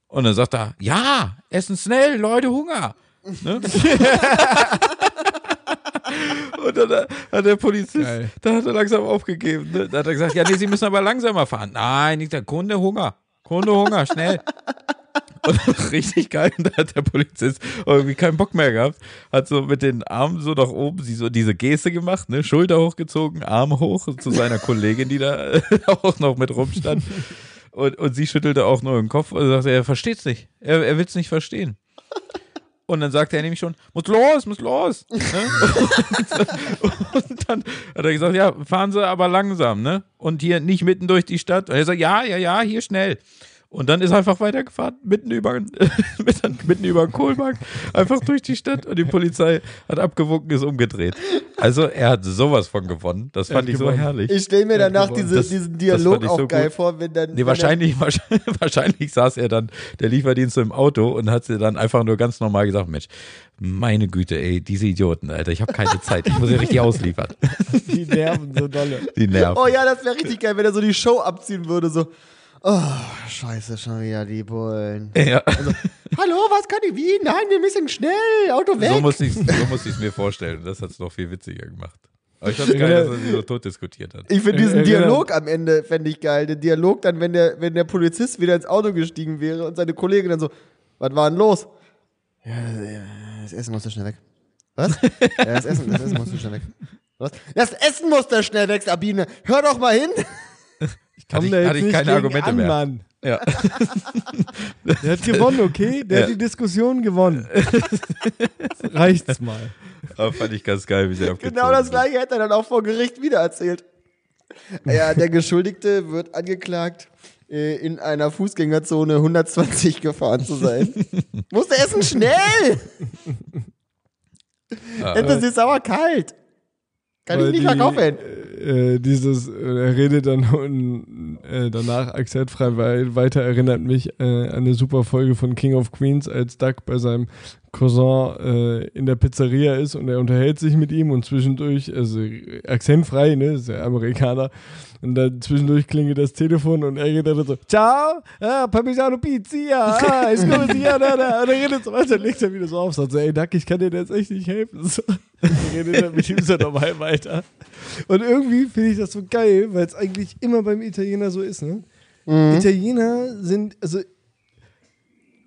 C: Und dann sagt er, ja, essen schnell, Leute, Hunger. Ne? Und dann hat der Polizist,
A: Geil.
C: da hat er langsam aufgegeben. Ne? Da hat er gesagt, ja, nee, Sie müssen aber langsamer fahren. Nein, nicht der Kunde Hunger. Kunde Hunger, schnell. Und richtig geil, und da hat der Polizist irgendwie keinen Bock mehr gehabt, hat so mit den Armen so nach oben, sie so diese Geste gemacht, ne, Schulter hochgezogen, Arme hoch zu seiner Kollegin, die da auch noch mit rumstand. Und, und sie schüttelte auch nur den Kopf und sagte, er versteht's nicht. Er, er will's nicht verstehen. Und dann sagte er nämlich schon, muss los, muss los. Ne? Und, und dann hat er gesagt, ja, fahren Sie aber langsam, ne? Und hier nicht mitten durch die Stadt. Und er sagt, ja, ja, ja, hier schnell. Und dann ist er einfach weitergefahren, mitten über, mitten über den Kohlmarkt, einfach durch die Stadt und die Polizei hat abgewunken, ist umgedreht. Also er hat sowas von gewonnen. Das fand ich so
A: gewonnen.
C: herrlich.
B: Ich stelle mir danach diese,
C: Das-
B: diesen Dialog auch
C: so
B: geil
C: gut.
B: vor, wenn dann.
C: Nee,
B: wenn
C: wahrscheinlich, wahrscheinlich, wahrscheinlich saß er dann, der Lieferdienst so im Auto und hat sie dann einfach nur ganz normal gesagt, Mensch, meine Güte, ey, diese Idioten, Alter, ich habe keine Zeit, ich muss ja richtig ausliefern.
A: Die nerven so dolle.
C: Die Nerven.
B: oh ja, das wäre richtig geil, wenn er so die Show abziehen würde, so. Oh, scheiße, schon wieder die Bullen.
C: Ja.
B: Hallo, was kann ich wie? Nein, wir müssen schnell, Auto weg.
C: So muss ich so muss ich's mir vorstellen. Das hat's noch viel witziger gemacht. Aber ich fand's geil, dass er sie so tot diskutiert hat.
B: Ich finde diesen
A: genau.
B: Dialog am Ende, fände ich geil. Den Dialog dann, wenn der, wenn der Polizist wieder ins Auto gestiegen wäre und seine Kollegin dann so, was war denn los? Ja, das Essen musste schnell weg. Was? ja, das Essen, das Essen muss schnell weg. Was? Das Essen muss da schnell weg, Sabine. Hör doch mal hin.
C: Ich-
A: da jetzt
C: hatte ich
A: nicht
C: keine
A: gegen
C: Argumente
A: an,
C: mehr.
A: Mann.
C: Ja.
A: Der hat gewonnen, okay? Der
C: Ja.
A: hat die Diskussion gewonnen. Reicht's mal.
C: Aber fand ich ganz geil, wie sie abgezogen
B: Genau das gleiche hätte er dann auch vor Gericht wieder erzählt. Ja, der Geschuldigte wird angeklagt, äh, in einer Fußgängerzone 120 gefahren zu sein. Musste essen schnell!
C: Ah.
B: Endlich ist sauer kalt. Kann ich nicht verkaufen.
A: Äh, dieses, äh, er redet dann und, äh, danach akzentfrei wei- weiter, erinnert mich äh, an eine super Folge von King of Queens, als Doug bei seinem Cousin äh, in der Pizzeria ist und er unterhält sich mit ihm und zwischendurch, also äh, akzentfrei, ne, ist ja Amerikaner, und dann zwischendurch klingelt das Telefon und er geht dann so, ciao, ah, Parmigiano Pizza, ah, ist gut, ja, da, da, und er redet so weiter, legt er wieder so auf, sagt so, ey Doug, ich kann dir jetzt echt nicht helfen, so. Redet dann mit ihm so normal weiter. Und irgendwie finde ich das so geil, weil es eigentlich immer beim Italiener so ist, ne? Italiener sind, also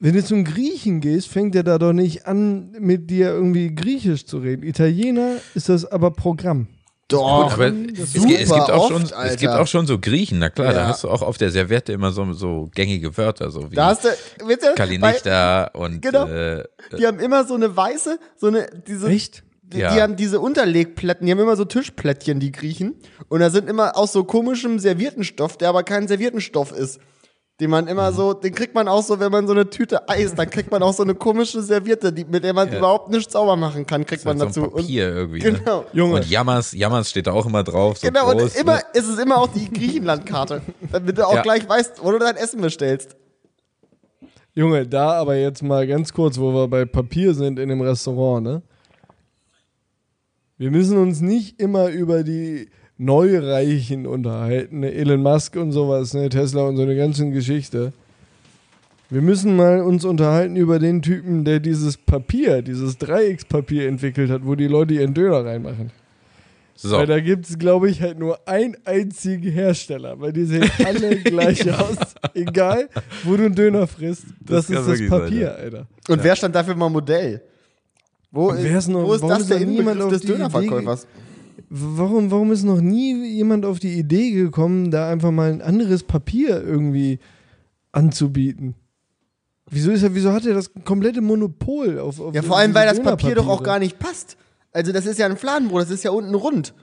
A: wenn du zum Griechen gehst, fängt er da doch nicht an, mit dir irgendwie Griechisch zu reden. Italiener ist das aber Programm.
B: Doch.
C: Aber es, gibt- es, gibt auch schon,
B: oft,
C: es gibt auch schon so Griechen, na klar, da
B: Ja.
C: hast du auch auf der Serviette immer so, so gängige Wörter, so wie
B: Da hast du, ihr,
C: Kalinichta und
B: Genau.
C: äh,
B: die haben immer so eine weiße, so eine, diese,
A: Echt?
B: Die,
C: Ja.
B: die haben diese Unterlegplätten, die haben immer so Tischplättchen, die Griechen. Und da sind immer aus so komischem Serviertenstoff, der aber kein Serviertenstoff ist. Den man immer
C: Mhm.
B: so, den kriegt man auch so, wenn man so eine Tüte Eis, dann kriegt man auch so eine komische Serviette, die, mit der man
C: Ja.
B: überhaupt nichts sauber machen kann, kriegt man
C: so
B: dazu.
C: ein Papier irgendwie.
B: Genau.
C: Ne?
A: Junge.
C: Und Jammers, Jammers steht da auch immer drauf. So
B: Und, genau, und
C: groß,
B: immer,
C: ne?
B: ist es immer auch die Griechenlandkarte, damit du auch
C: Ja.
B: gleich weißt, wo du dein Essen bestellst.
A: Junge, da aber jetzt mal ganz kurz, wo wir bei Papier sind in dem Restaurant, ne? Wir müssen uns nicht immer über die Neureichen unterhalten, ne? Elon Musk und sowas, ne? Tesla und so eine ganze Geschichte. Wir müssen mal uns unterhalten über den Typen, der dieses Papier, dieses Dreieckspapier entwickelt hat, wo die Leute ihren Döner reinmachen.
C: So.
A: Weil da gibt es, glaube ich, halt nur einen einzigen Hersteller, weil die sehen alle gleich aus. Egal, wo du einen Döner frisst, das,
C: Das
A: ist das
C: sein,
A: Papier,
C: ja.
A: Alter.
B: Und wer stand dafür mal Modell? Wo,
A: ist
B: wo ist das der Inbegriff
A: auf
B: des
A: die Idee
B: Dönerverkäufers?
A: Warum, warum ist noch nie jemand auf die Idee gekommen, da einfach mal ein anderes Papier irgendwie anzubieten? Wieso, ist er, wieso hat er das komplette Monopol auf, auf
B: Ja, vor allem, weil das Papier doch auch gar nicht passt. Also das ist ja ein Fladenbrot, das ist ja unten rund.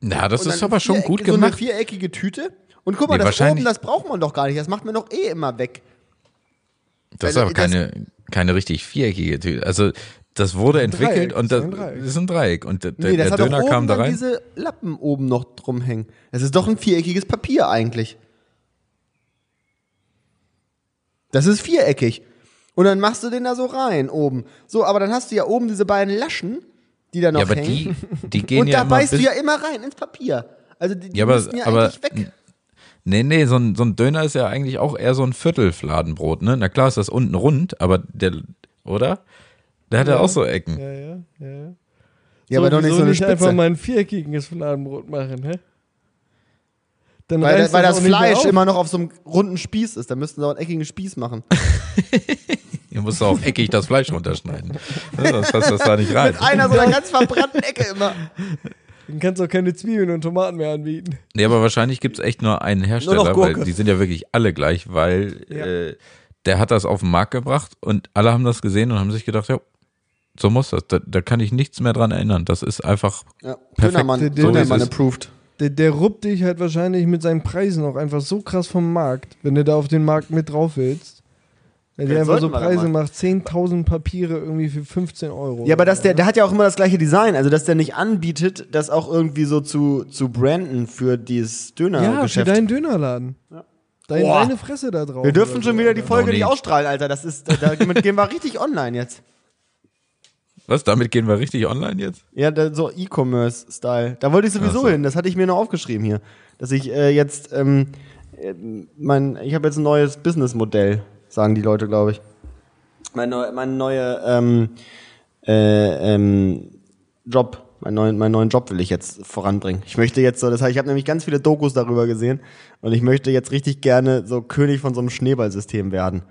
C: Na, das
B: Und
C: ist
B: dann
C: aber schon
B: viereck-
C: gut
B: So eine
C: gemacht.
B: viereckige Tüte. Und guck mal,
C: Nee,
B: das
C: wahrscheinlich-
B: oben, das braucht man doch gar nicht. Das macht man doch eh immer weg.
C: Das ist
B: Also,
C: aber keine, keine richtig viereckige Tüte. Also, das wurde entwickelt
A: Dreieck,
C: und
A: das
C: das,
A: ist ein Dreieck.
C: das. Und der,
B: Nee, das
C: der
B: hat
C: Döner kam da rein.
B: diese Lappen oben noch drum hängen. Das ist doch ein viereckiges Papier eigentlich. Das ist viereckig. Und dann machst du den da so rein oben. So, aber dann hast du ja oben diese beiden Laschen, die da noch
C: Ja, aber
B: hängen.
C: die, die gehen
B: Und
C: ja
B: da beißt du ja immer rein ins Papier. Also die, die
C: Ja, aber-
B: müssen ja
C: aber-
B: eigentlich weg.
C: Nee, nee, so ein, so ein Döner ist ja eigentlich auch eher so ein Viertelfladenbrot, ne? Na klar ist das unten rund, aber der, oder? Der hat ja, auch so Ecken.
A: Ja, ja, ja. ja.
B: Ja, aber doch nicht so eine
A: nicht
B: Spitze.
A: einfach mal ein viereckiges Fladenbrot machen, hä? Dann
B: Weil,
A: reißt
B: weil
A: das
B: das Fleisch immer noch auf so einem runden Spieß ist. Da müssten sie auch einen eckigen Spieß machen.
C: Ihr müsst auch eckig das Fleisch runterschneiden. Ne, Sonst passt das da nicht rein.
B: Mit einer so einer ganz verbrannten Ecke immer.
A: Dann kannst du auch keine Zwiebeln und Tomaten mehr anbieten.
C: Nee, aber wahrscheinlich gibt's echt nur einen
B: Nur
C: Hersteller,
B: noch
C: weil die sind ja wirklich alle gleich, weil äh, der hat das auf den Markt gebracht und alle haben das gesehen und haben sich gedacht, ja, so muss das. Da, da kann ich nichts mehr dran erinnern. Das ist einfach.
B: Ja,
C: Perfekt.
B: Dönermann,
A: So
B: Dönermann approved.
A: Der, der ruppt dich halt wahrscheinlich mit seinen Preisen auch einfach so krass vom Markt, wenn du da auf den Markt mit drauf willst. Wenn der einfach so Preise macht, 10.000 Papiere irgendwie für 15 Euro.
B: Ja, aber dass der, der hat ja auch immer das gleiche Design, also dass der nicht anbietet, das auch irgendwie so zu, zu branden für dieses
A: ja, für
B: Dönergeschäft.
A: deinen Dönerladen. Dein,
B: Boah.
A: deine Fresse da drauf.
B: wir dürfen schon
A: so,
B: wieder die. Folge nicht ausstrahlen, Alter. Das ist, äh, damit gehen wir richtig online jetzt.
C: Was? Damit gehen wir richtig online jetzt?
B: Ja, da, so E-Commerce-Style. Da wollte ich sowieso
C: so.
B: hin. Das hatte ich mir noch aufgeschrieben hier. Dass ich äh, jetzt, ähm, äh, mein, ich habe jetzt ein neues Businessmodell, sagen die Leute, glaube ich. Mein, neu, mein neue ähm, äh, ähm, Job, mein neuen, meinen neuen Job will ich jetzt voranbringen. Ich möchte jetzt so, das heißt, ich habe nämlich ganz viele Dokus darüber gesehen und ich möchte jetzt richtig gerne so König von so einem Schneeballsystem werden.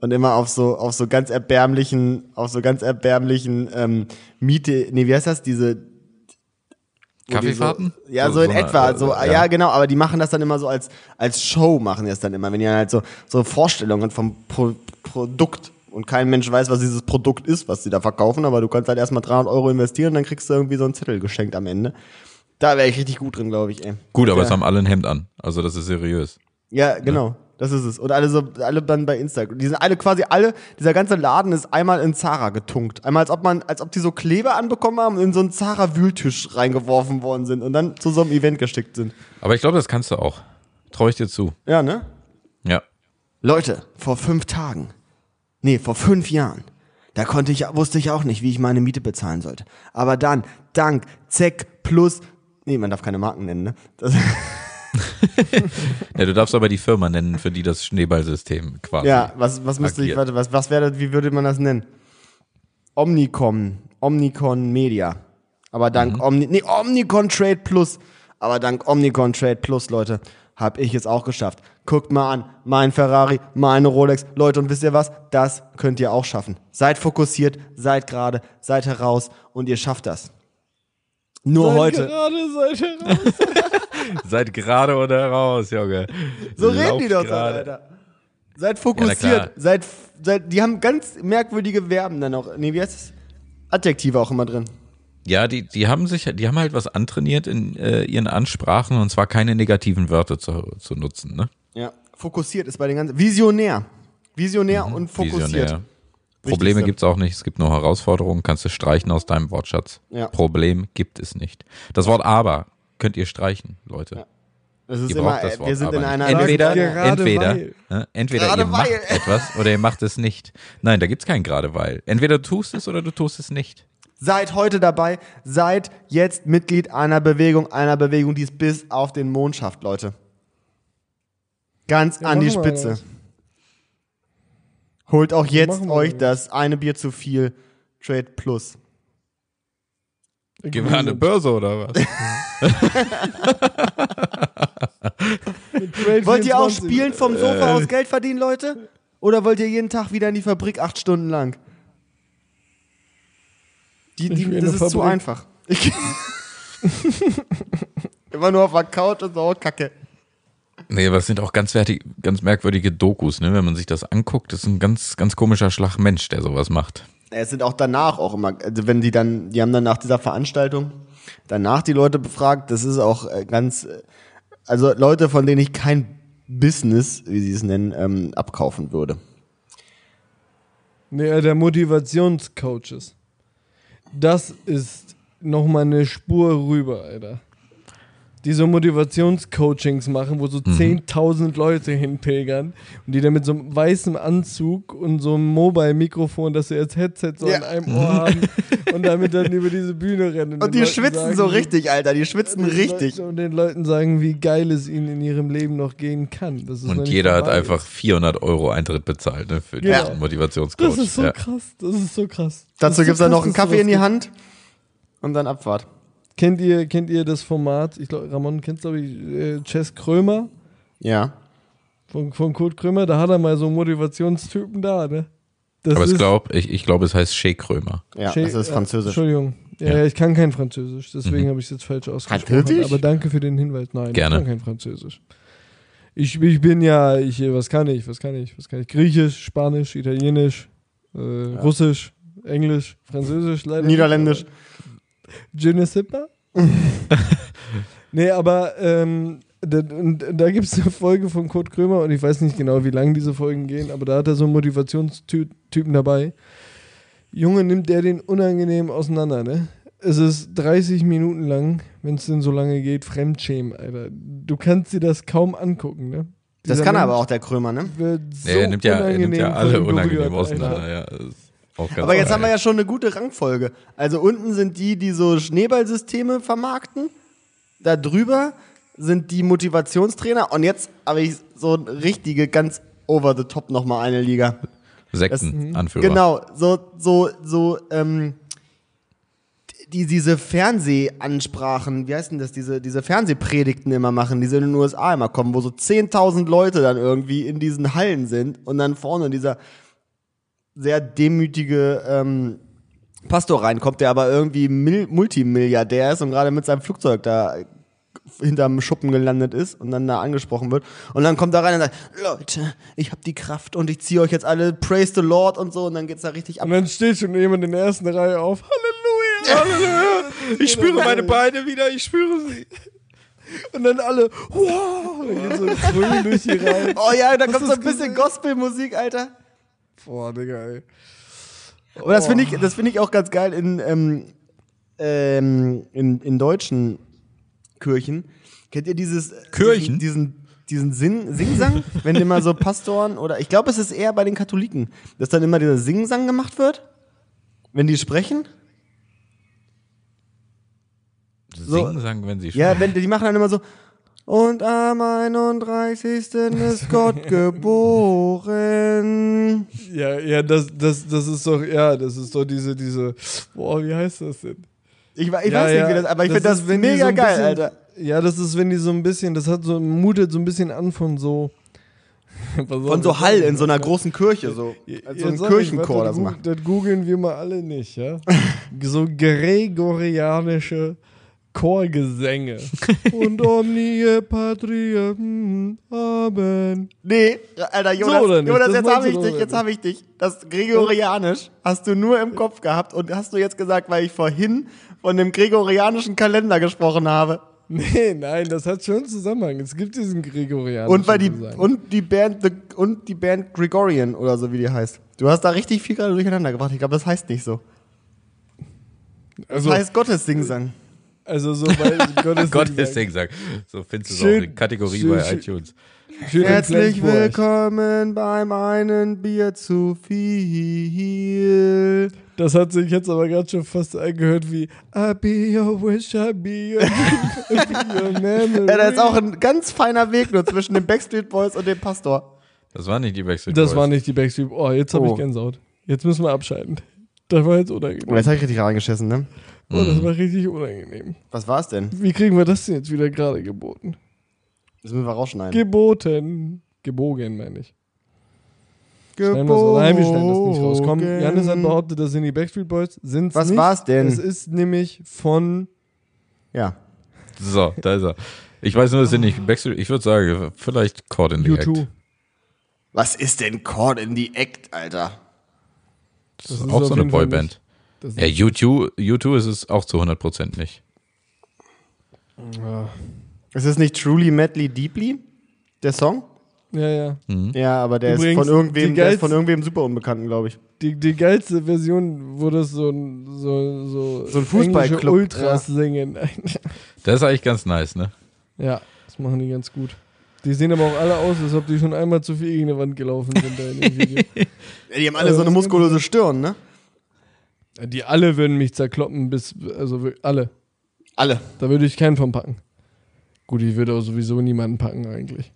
B: Und immer auf so auf so ganz erbärmlichen auf so ganz erbärmlichen ähm, Miete nee wie heißt das diese
C: Kaffeefahrten?
B: So, ja, so,
C: So-
B: in
C: so eine,
B: etwa.
C: äh,
B: So,
C: ja.
B: ja. genau, aber die machen das dann immer so als, als Show, machen die das dann immer, wenn die dann halt so, so Vorstellungen vom Pro Produkt und kein Mensch weiß, was dieses Produkt ist, was sie da verkaufen, aber du kannst halt erstmal 300 Euro investieren, dann kriegst du irgendwie so einen Zettel geschenkt am Ende. Da wäre ich richtig gut drin, glaube ich, ey.
C: Gut, aber
B: ja.
C: es haben alle ein Hemd an. Also das ist seriös.
B: Ja, genau. Das ist es. Und alle so, alle dann bei Instagram. Die sind alle quasi alle, dieser ganze Laden ist einmal in Zara getunkt. Einmal als ob man, als ob die so Kleber anbekommen haben und in so einen Zara-Wühltisch reingeworfen worden sind und dann zu so einem Event geschickt sind.
C: Aber ich glaube, das kannst du auch. Traue ich dir zu.
B: Ja, ne?
C: Ja.
B: Leute, vor fünf Tagen, nee, vor fünf Jahren, da konnte ich, wusste ich auch nicht, wie ich meine Miete bezahlen sollte. Aber dann, dank Zeck plus, nee, man darf keine Marken nennen, ne? Das,
C: ja. Du darfst aber die Firma nennen, für die das Schneeballsystem quasi.
B: ja, was, was müsste ich, warte, was, was wäre, wie würde man das nennen? Omnicom, Omnicon Media. Aber dank
C: Mhm.
B: Omni, nee, Omnicon Trade Plus. Aber dank Omnicon Trade Plus, Leute, habe ich es auch geschafft. Guckt mal an, mein Ferrari, meine Rolex. Leute, und wisst ihr was? Das könnt ihr auch schaffen. Seid fokussiert, seid gerade, seid heraus und ihr schafft das. Nur heute.
A: Gerade seid ihr raus.
C: Seid gerade oder raus, Junge.
B: So reden die
C: Lauft
B: doch, so,
C: gerade.
B: Alter. Seid
C: Ja,
B: fokussiert,
C: klar.
B: seid, seid, die haben ganz merkwürdige Verben dann auch. Nee, wie heißt es? Adjektive auch immer drin.
C: Ja, die, die haben sich, die haben halt was antrainiert in äh, ihren Ansprachen und zwar keine negativen Wörter zu, zu nutzen, ne?
B: Ja. Fokussiert ist bei den ganzen. Visionär. Visionär und fokussiert.
C: Mhm. Visionär. Probleme
B: Wichtigste.
C: gibt's auch nicht, es gibt nur Herausforderungen, kannst du streichen aus deinem Wortschatz.
B: Ja.
C: Problem gibt es nicht. Das Wort aber könnt ihr streichen, Leute.
B: Das ist
C: Ihr
B: immer,
C: braucht das Wort
B: wir sind
C: aber
B: in einer
C: entweder,
A: Gerade
C: entweder,
A: weil.
C: ne, entweder
B: Gerade
C: ihr macht
B: weil.
C: etwas oder ihr macht es nicht. Nein, da gibt's kein gerade weil. Entweder du tust es oder du tust es nicht.
B: Seid heute dabei, seid jetzt Mitglied einer Bewegung, einer Bewegung, die es bis auf den Mond schafft, Leute. Ganz
A: Ja,
B: an die Spitze. Holt auch jetzt euch
A: das.
B: das eine Bier zu viel Trade Plus.
C: Gehen wir an eine Börse oder was?
B: Wollt ihr auch
A: 24.
B: spielen vom Sofa aus Geld verdienen, Leute? Oder wollt ihr jeden Tag wieder in die Fabrik acht Stunden lang? Die, die, das
A: der
B: ist zu
A: Fabrik.
B: einfach. Ich Immer nur auf der Couch und so, kacke.
C: Nee, aber es sind auch ganz, wertig, ganz merkwürdige Dokus, ne? Wenn man sich das anguckt, das ist ein ganz, ganz komischer Schlag Mensch, der sowas macht.
B: Es sind auch danach auch immer, also wenn die dann, die haben dann nach dieser Veranstaltung danach die Leute befragt, das ist auch äh, ganz, äh, also Leute, von denen ich kein Business, wie sie es nennen, ähm, abkaufen würde.
A: Nee, der Motivationscoaches. Das ist nochmal eine Spur rüber, Alter. Die so Motivationscoachings machen, wo so 10.000 Leute hinpilgern und die dann mit so einem weißen Anzug und so einem Mobile-Mikrofon, das sie als Headset so
B: Ja.
A: an einem Ohr haben und damit dann über diese Bühne rennen.
B: Und
A: den
B: die
A: Leuten
B: schwitzen
A: sagen,
B: so richtig, Alter, die schwitzen richtig.
A: Leuten, und den Leuten sagen, wie geil es ihnen in ihrem Leben noch gehen kann.
C: Und jeder hat einfach
A: ist.
C: 400 Euro Eintritt bezahlt, ne? Für
A: Ja.
C: diesen Motivationscoach.
A: Das ist so
C: ja.
A: krass. Das ist so krass.
B: Dazu
A: so
B: gibt's dann noch einen
A: dass
B: Kaffee in die Hand und dann Abfahrt.
A: Kennt ihr, kennt ihr das Format? Ich glaube, Ramon kennt glaube ich, äh, Chess Krömer
B: Ja.
A: von, von Kurt Krömer. Da hat er mal so einen Motivationstypen da, ne? Das
C: Aber ich
A: ist-
C: glaube, ich, ich glaube, es heißt Shea Krömer.
B: Ja,
A: Che-
B: das ist
A: äh,
B: Französisch.
A: Entschuldigung. Ja,
C: Ja.
A: ja, ich kann kein Französisch, deswegen habe ich es jetzt falsch ausgesprochen.
B: Französisch?
A: Aber danke für den Hinweis. Nein,
C: Gerne.
A: ich kann kein Französisch. Ich, ich bin ja, ich, was kann ich, was kann ich, was kann ich? Griechisch, Spanisch, Italienisch, äh, Russisch, Englisch, Französisch, leider. nicht,
B: Niederländisch.
A: Je pas. nee, aber ähm, da, da gibt es eine Folge von Kurt Krömer und ich weiß nicht genau, wie lang diese Folgen gehen, aber da hat er so einen Motivationstypen dabei. Junge, nimmt der den unangenehm auseinander, ne? Es ist 30 Minuten lang, wenn es denn so lange geht, Fremdschämen, Alter. Du kannst dir das kaum angucken, ne?
B: Das
A: Dieser
B: kann
A: Mensch
B: aber auch der Krömer, ne?
A: wird so
C: Nee, er nimmt ja, er nimmt ja alle unangenehm auseinander. Ja,
B: Aber jetzt haben wir ja schon eine gute Rangfolge. Also unten sind die, die so Schneeballsysteme vermarkten. Da drüber sind die Motivationstrainer. Und jetzt habe ich so eine richtige, ganz over the top nochmal eine Liga.
C: Sekten, Anführer.
B: Genau, so, so, so, ähm, die, diese Fernsehansprachen, wie heißt denn das, diese, diese Fernsehpredigten immer machen, die so in den USA immer kommen, wo so 10.000 Leute dann irgendwie in diesen Hallen sind und dann vorne dieser, sehr demütige ähm, Pastor reinkommt, der aber irgendwie Mil Multimilliardär ist und gerade mit seinem Flugzeug da hinterm Schuppen gelandet ist und dann da angesprochen wird. Und dann kommt er rein und sagt, Leute, ich habe die Kraft und ich ziehe euch jetzt alle, praise the Lord und so. Und dann geht's da richtig ab.
A: Und dann steht schon jemand in der ersten Reihe auf. Halleluja, Halleluja.
B: Ich spüre meine
A: Beine wieder, ich spüre sie. Und dann alle, wow, dann geht so durch die Reihe.
B: Oh ja, da kommt so ein bisschen? Gospelmusik, Alter.
A: Boah, Digga, ey.
B: Aber das finde ich, das finde ich auch ganz geil in, ähm, ähm, in, in deutschen Kirchen. Kennt ihr dieses
C: Kirchen?
B: Diesen, diesen, diesen Sing, Singsang, wenn immer so Pastoren oder ich glaube, es ist eher bei den Katholiken, dass dann immer dieser Singsang gemacht wird, wenn die sprechen.
C: Singen, sagen, wenn sie
B: Ja, wenn die machen dann immer so. Und am 31. ist Gott geboren.
A: Ja, ja, das, das, das ist doch, ja, das ist doch diese, diese, boah, wie heißt das denn?
B: Ich, ich
A: ja,
B: weiß nicht,
A: ja,
B: wie das, aber ich finde das
A: ist, wenn die
B: mega
A: so
B: geil,
A: bisschen,
B: Alter.
A: Ja, das ist, wenn die so ein bisschen, das hat so, mutet so ein bisschen an von so.
B: Von so Hall in so einer großen Kirche, so. Als so ein Kirchenchor das macht.
A: Das googeln wir mal alle nicht, ja? so gregorianische Chorgesänge. Und Omnie Patria hm, haben.
B: Nee, Alter, Jonas,
A: oder nicht?
B: Jonas
A: Das
B: jetzt habe ich dich, jetzt habe ich dich. Das Gregorianisch hast du nur im Kopf gehabt und hast du jetzt gesagt, weil ich vorhin von dem gregorianischen Kalender gesprochen habe.
A: Nee, nein, das hat schon Zusammenhang. Es gibt diesen gregorianischen
B: Und weil die und die Band The, und die Band Gregorian oder so wie die heißt. Du hast da richtig viel gerade durcheinander gebracht. Ich glaube, das heißt nicht so. Das
A: also,
B: heißt Gottes Singsang.
A: Also so bei Gottes,
C: Gottes Sing, sag. So findest du es auch in Kategorie
A: schön-
C: bei
A: schön-
C: iTunes.
A: Schön
B: Herzlich willkommen beim einen Bier zu viel.
A: Das hat sich jetzt aber gerade schon fast angehört wie I be your wish, I be your, I be your memory.
B: Ja, da ist auch ein ganz feiner Weg nur zwischen den Backstreet Boys und dem Pastor.
C: Das war nicht die Backstreet
A: Das
C: Boys.
A: war nicht die Backstreet. Oh, jetzt habe
B: Oh.
A: ich Gänsehaut. Jetzt müssen wir abschalten. Das war jetzt unangenehm.
B: Jetzt habe ich richtig reingeschissen, ne?
A: Oh, das war richtig unangenehm.
B: Was war's denn?
A: Wie kriegen wir das denn jetzt wieder gerade geboten?
B: Das müssen wir rausschneiden.
A: Geboten. Gebogen, meine ich. Wir so. Nein, wir schneiden das nicht raus. Komm, Janis hat behauptet, das sind die Backstreet Boys. Sind's
B: Was
A: nicht.
B: war's denn?
A: Es ist nämlich von
B: Ja.
C: So, da ist er. Ich weiß nur, es sind nicht Backstreet. Ich würde sagen, vielleicht Caught in the
A: U2.
C: Act.
B: Was ist denn Cord in the Act, Alter?
C: Das,
A: Das
C: ist auch so eine Boyband.
A: Das
C: Ja, U2, U2 ist es auch zu 100% nicht.
B: Ist es nicht Truly Madly Deeply? Der Song?
A: ja, ja.
B: Ja, aber der
A: Übrigens,
B: ist von irgendwem, der ist von irgendwem super unbekannten, glaube ich.
A: Die, die geilste Version, wo das so ein, so, so,
B: So ein Fußballclub,
A: Ultras singen.
C: Das ist eigentlich ganz nice, ne?
A: ja, das machen die ganz gut. Die sehen aber auch alle aus, als ob die schon einmal zu viel gegen eine Wand gelaufen sind da in dem Video.
B: Ja, die haben alle so eine muskulöse Stirn, ne?
A: Die alle würden mich zerkloppen, bis, also alle.
B: Alle.
A: Da würde ich keinen von packen. Gut, ich würde auch sowieso niemanden packen eigentlich.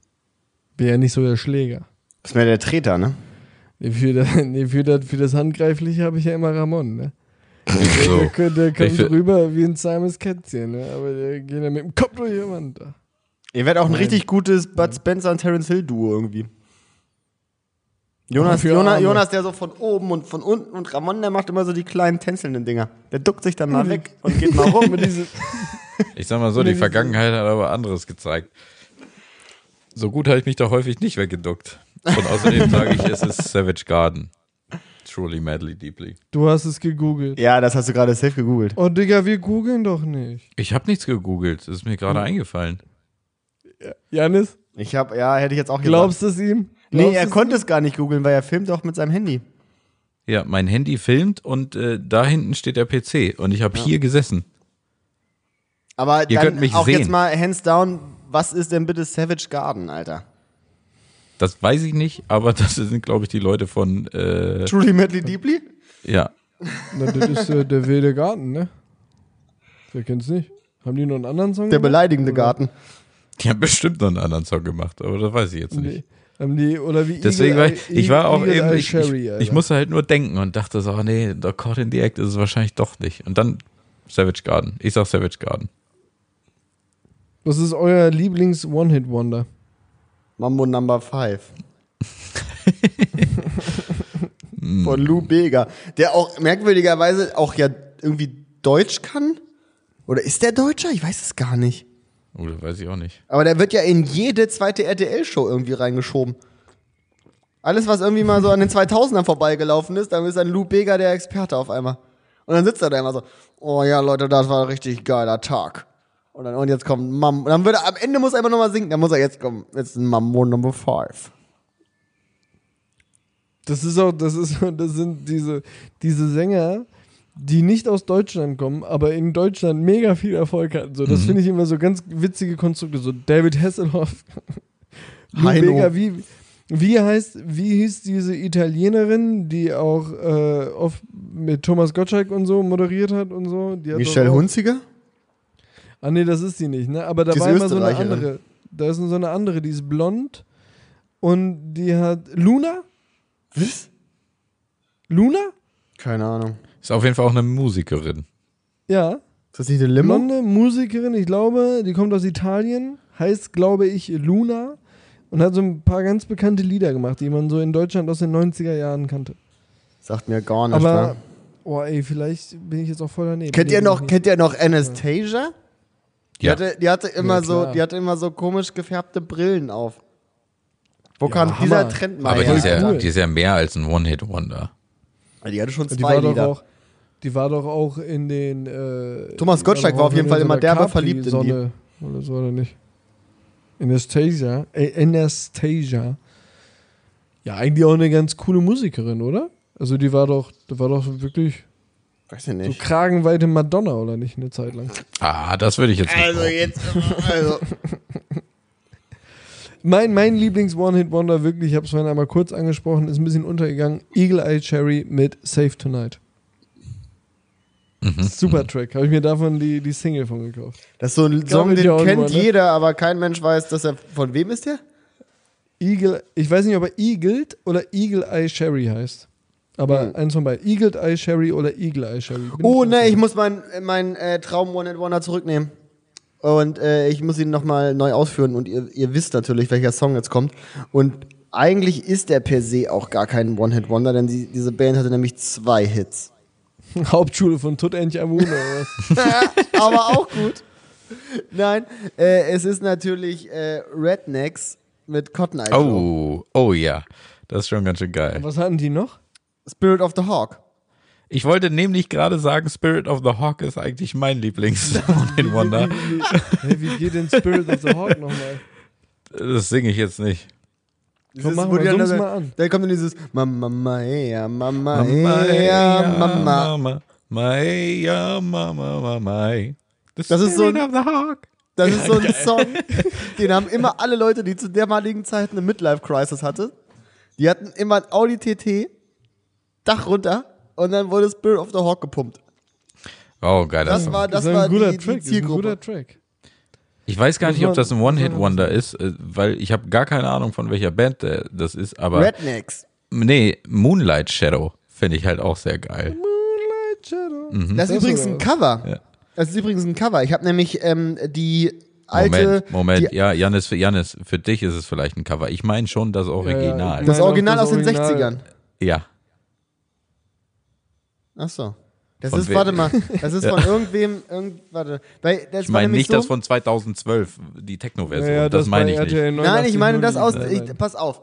A: Bin ja nicht so der Schläger.
B: Ist mir der Treter, ne?
A: Nee, Für das, nee, für das, für das Handgreifliche habe ich ja immer Ramon, ne?
C: So.
A: Der, könnte- der kommt
C: Ich
A: rüber wie ein zahmes Kätzchen, ne? Aber der geht ja mit dem Kopf durch Wand da.
B: Ihr werdet auch ein
A: Nein.
B: richtig gutes Bud Spencer und Terence Hill Duo irgendwie. Jonas, Jonas. Jonas, der so von oben und von unten und Ramon, der macht immer so die kleinen tänzelnden Dinger. Der duckt sich dann mal weg und geht mal rum.
A: Mit diese,
C: Ich sag mal so, die Vergangenheit hat aber anderes gezeigt. So gut habe ich mich da häufig nicht weggeduckt. Und außerdem sage ich, es ist Savage Garden. Truly, madly, deeply.
A: du hast es gegoogelt.
B: ja, das hast du gerade safe gegoogelt.
A: Oh, Digga, wir googeln doch nicht.
C: Ich habe nichts gegoogelt. Das ist mir gerade eingefallen.
A: Janis,
B: Ich hab, ja, hätte ich jetzt auch gesagt.
A: glaubst du es ihm?
B: Nee, er konnte es gar nicht googeln, weil er filmt auch mit seinem Handy.
C: Ja, mein Handy filmt und äh, da hinten steht der PC. Und ich habe hier gesessen.
B: Aber
C: Ihr
B: dann
C: könnt mich
B: auch
C: sehen.
B: jetzt mal hands down, was ist denn bitte Savage Garden, Alter?
C: Das weiß ich nicht, aber das sind, glaube ich, die Leute von, äh,
B: Truly Madly Deeply?
C: ja.
A: Na, das ist äh, der wilde Garten, ne? Wer kennt's nicht? Haben die noch einen anderen Song?
B: Der
A: gemacht?
B: beleidigende
A: Oder-
B: Garten.
C: Die haben bestimmt noch einen anderen Song gemacht, aber das weiß ich jetzt nicht.
A: Nee. Haben die, oder wie
C: Deswegen war
A: Eagle
C: ich,
A: Eye-
C: ich war auch
A: Eagle
C: eben, ich,
A: Cherry,
C: ich, ich musste halt nur denken und dachte so, nee, der Caught in the Act ist es wahrscheinlich doch nicht. Und dann Savage Garden. Ich sag Savage Garden.
A: Was ist euer Lieblings-One-Hit-Wonder?
B: Mambo Number 5. von Lou Bega, der auch merkwürdigerweise auch ja irgendwie Deutsch kann. Oder ist der Deutscher? Ich weiß es gar nicht.
C: Oh, das weiß ich auch nicht.
B: Aber der wird ja in jede zweite RTL-Show irgendwie reingeschoben. Alles, was irgendwie mal so an den 2000ern vorbeigelaufen ist, dann ist dann Lou Bega der Experte auf einmal. Und dann sitzt er da immer so, oh ja, Leute, das war ein richtig geiler Tag. Und dann, und jetzt kommt Mam, und dann würde er, am Ende muss er immer noch mal singen, dann muss er jetzt kommen, jetzt Mambo Number 5.
A: Das ist auch, das ist, das sind diese, diese Sänger, die nicht aus Deutschland kommen, aber in Deutschland mega viel Erfolg hatten. So, das finde ich immer so ganz witzige Konstrukte. So David Hasselhoff. Bega, wie, wie heißt, wie hieß diese Italienerin, die auch äh, oft mit Thomas Gottschalk und so moderiert hat und so?
B: Michelle Hunziger?
A: Ah nee, das ist die nicht, ne? Aber da
B: Die
A: war immer so eine andere. Da ist so eine andere, die ist blond und die hat Luna?
B: Was?
A: Luna?
B: Keine Ahnung.
C: Ist auf jeden Fall auch eine Musikerin.
A: Ja.
B: Ist das nicht eine Limo?
A: Blonde Musikerin, ich glaube, die kommt aus Italien, heißt, glaube ich, Luna und hat so ein paar ganz bekannte Lieder gemacht, die man so in Deutschland aus den 90er Jahren kannte.
B: Sagt mir gar nicht.
A: Aber,
B: wa?
A: oh ey, vielleicht bin ich jetzt auch voll daneben.
B: Kennt ihr noch, kennt ihr noch Anastasia? Die,
C: Ja.
B: hatte, die hatte immer
A: Ja,
B: so, die hatte immer so komisch gefärbte Brillen auf. Wo
A: Ja,
B: kam
A: Hammer.
B: dieser Trend mal
C: Aber die
B: her?
C: ist, ja,
A: cool.
C: die ist ja mehr als ein One-Hit-Wonder.
B: Die hatte schon
A: Die
B: zwei
A: doch
B: Lieder.
A: auch, die war doch auch in den. Äh,
B: Thomas Gottschalk war auf jeden Fall
A: so
B: immer
A: einer
B: derbe verliebt in die.
A: Oder so, oder nicht? Anastasia. Äh, Anastasia. Ja, eigentlich auch eine ganz coole Musikerin, oder? Also die war doch, die war doch wirklich
B: Weiß ich
A: so
B: nicht.
A: kragenweite Madonna, oder nicht, eine Zeit lang.
C: Ah, das würde ich jetzt nicht
B: Also
C: behaupten.
B: jetzt, also.
A: Mein, mein Lieblings-One-Hit-Wonder, wirklich, ich habe es vorhin einmal kurz angesprochen, ist ein bisschen untergegangen. Eagle Eye Cherry mit Save Tonight.
B: Mhm.
A: Super Track. Habe ich mir davon die, die Single von gekauft.
B: Das ist so ein Song, den kennt
A: ne?
B: jeder, aber kein Mensch weiß, dass er. Von wem ist der?
A: Eagle, ich weiß nicht, ob er Eagled oder Eagle Eye Sherry heißt. Aber
B: Hm.
A: eins von beiden. Eagled Eye Sherry oder Eagle Eye Sherry. Bin
B: Oh ne, ich muss meinen mein, äh, Traum One and Wonder zurücknehmen. Und äh, ich muss ihn nochmal neu ausführen und ihr, ihr wisst natürlich, welcher Song jetzt kommt. Und eigentlich ist der per se auch gar kein One-Hit-Wonder, denn die, diese Band hatte nämlich zwei Hits.
A: Hauptschule von Tutanch Amuna oder was?
B: Aber auch gut. Nein, äh, es ist natürlich äh, Rednecks mit Cotton Eye Joe.
C: Oh, oh ja. Das ist schon ganz schön geil.
A: Was hatten die noch?
B: Spirit of the Hawk.
C: Ich wollte nämlich gerade sagen, Spirit of the Hawk ist eigentlich mein Lieblings-One-Hit-Wonder.
A: Hey, wie geht denn Spirit of the Hawk nochmal?
C: Das singe ich jetzt nicht.
B: Dieses,
A: mach
B: wo
A: mal,
B: die dann,
A: summ's
B: dann,
A: mal an.
B: dann kommt dann dieses Mama Maya, Mama
C: Mama,
B: Maya, Mama.
C: Mama, Maya, Mama, Mama.
B: Das ist so ein-
C: Spirit of the Hawk.
B: Das ist so ein Song, den haben immer alle Leute, die zu dermaligen Zeit eine Midlife-Crisis hatte. Die hatten immer ein Audi TT, Dach runter und dann wurde Spirit of the Hawk gepumpt.
C: Oh, geil.
B: Das
C: Song.
B: war, das
A: ist ein
B: war
A: guter
B: die,
A: Track.
B: die
A: ist ein
B: Zielgruppe.
A: guter Track.
C: Ich weiß gar nicht, ob das ein One-Hit-Wonder ist, äh, weil ich habe gar keine Ahnung, von welcher Band das ist, aber
B: Rednecks.
C: nee, Moonlight Shadow finde ich halt auch sehr geil.
A: Moonlight Shadow.
C: Mhm.
B: Das ist übrigens ein? Cover.
C: Ja.
B: Das ist übrigens ein Cover. Ich habe nämlich ähm, die alte.
C: Moment, Moment,
B: die,
C: ja, Janis, für Janis, für dich ist es vielleicht ein Cover. Ich meine schon das Original.
A: ich
B: Das Original
A: das
B: aus den
A: Original.
B: 60ern.
C: Ja.
B: Ach so. Das
C: Von
B: ist,
C: wem?
B: warte mal, das ist von irgendwem, irgend, warte. Weil das
C: Ich
B: war
C: meine nicht
B: so,
C: das von 2012, die Techno-Version.
A: Ja, ja,
C: das, meine ich
A: bei
C: nicht.
A: RTL
B: Nein, ich
A: 89
B: meine das aus, ich, pass auf.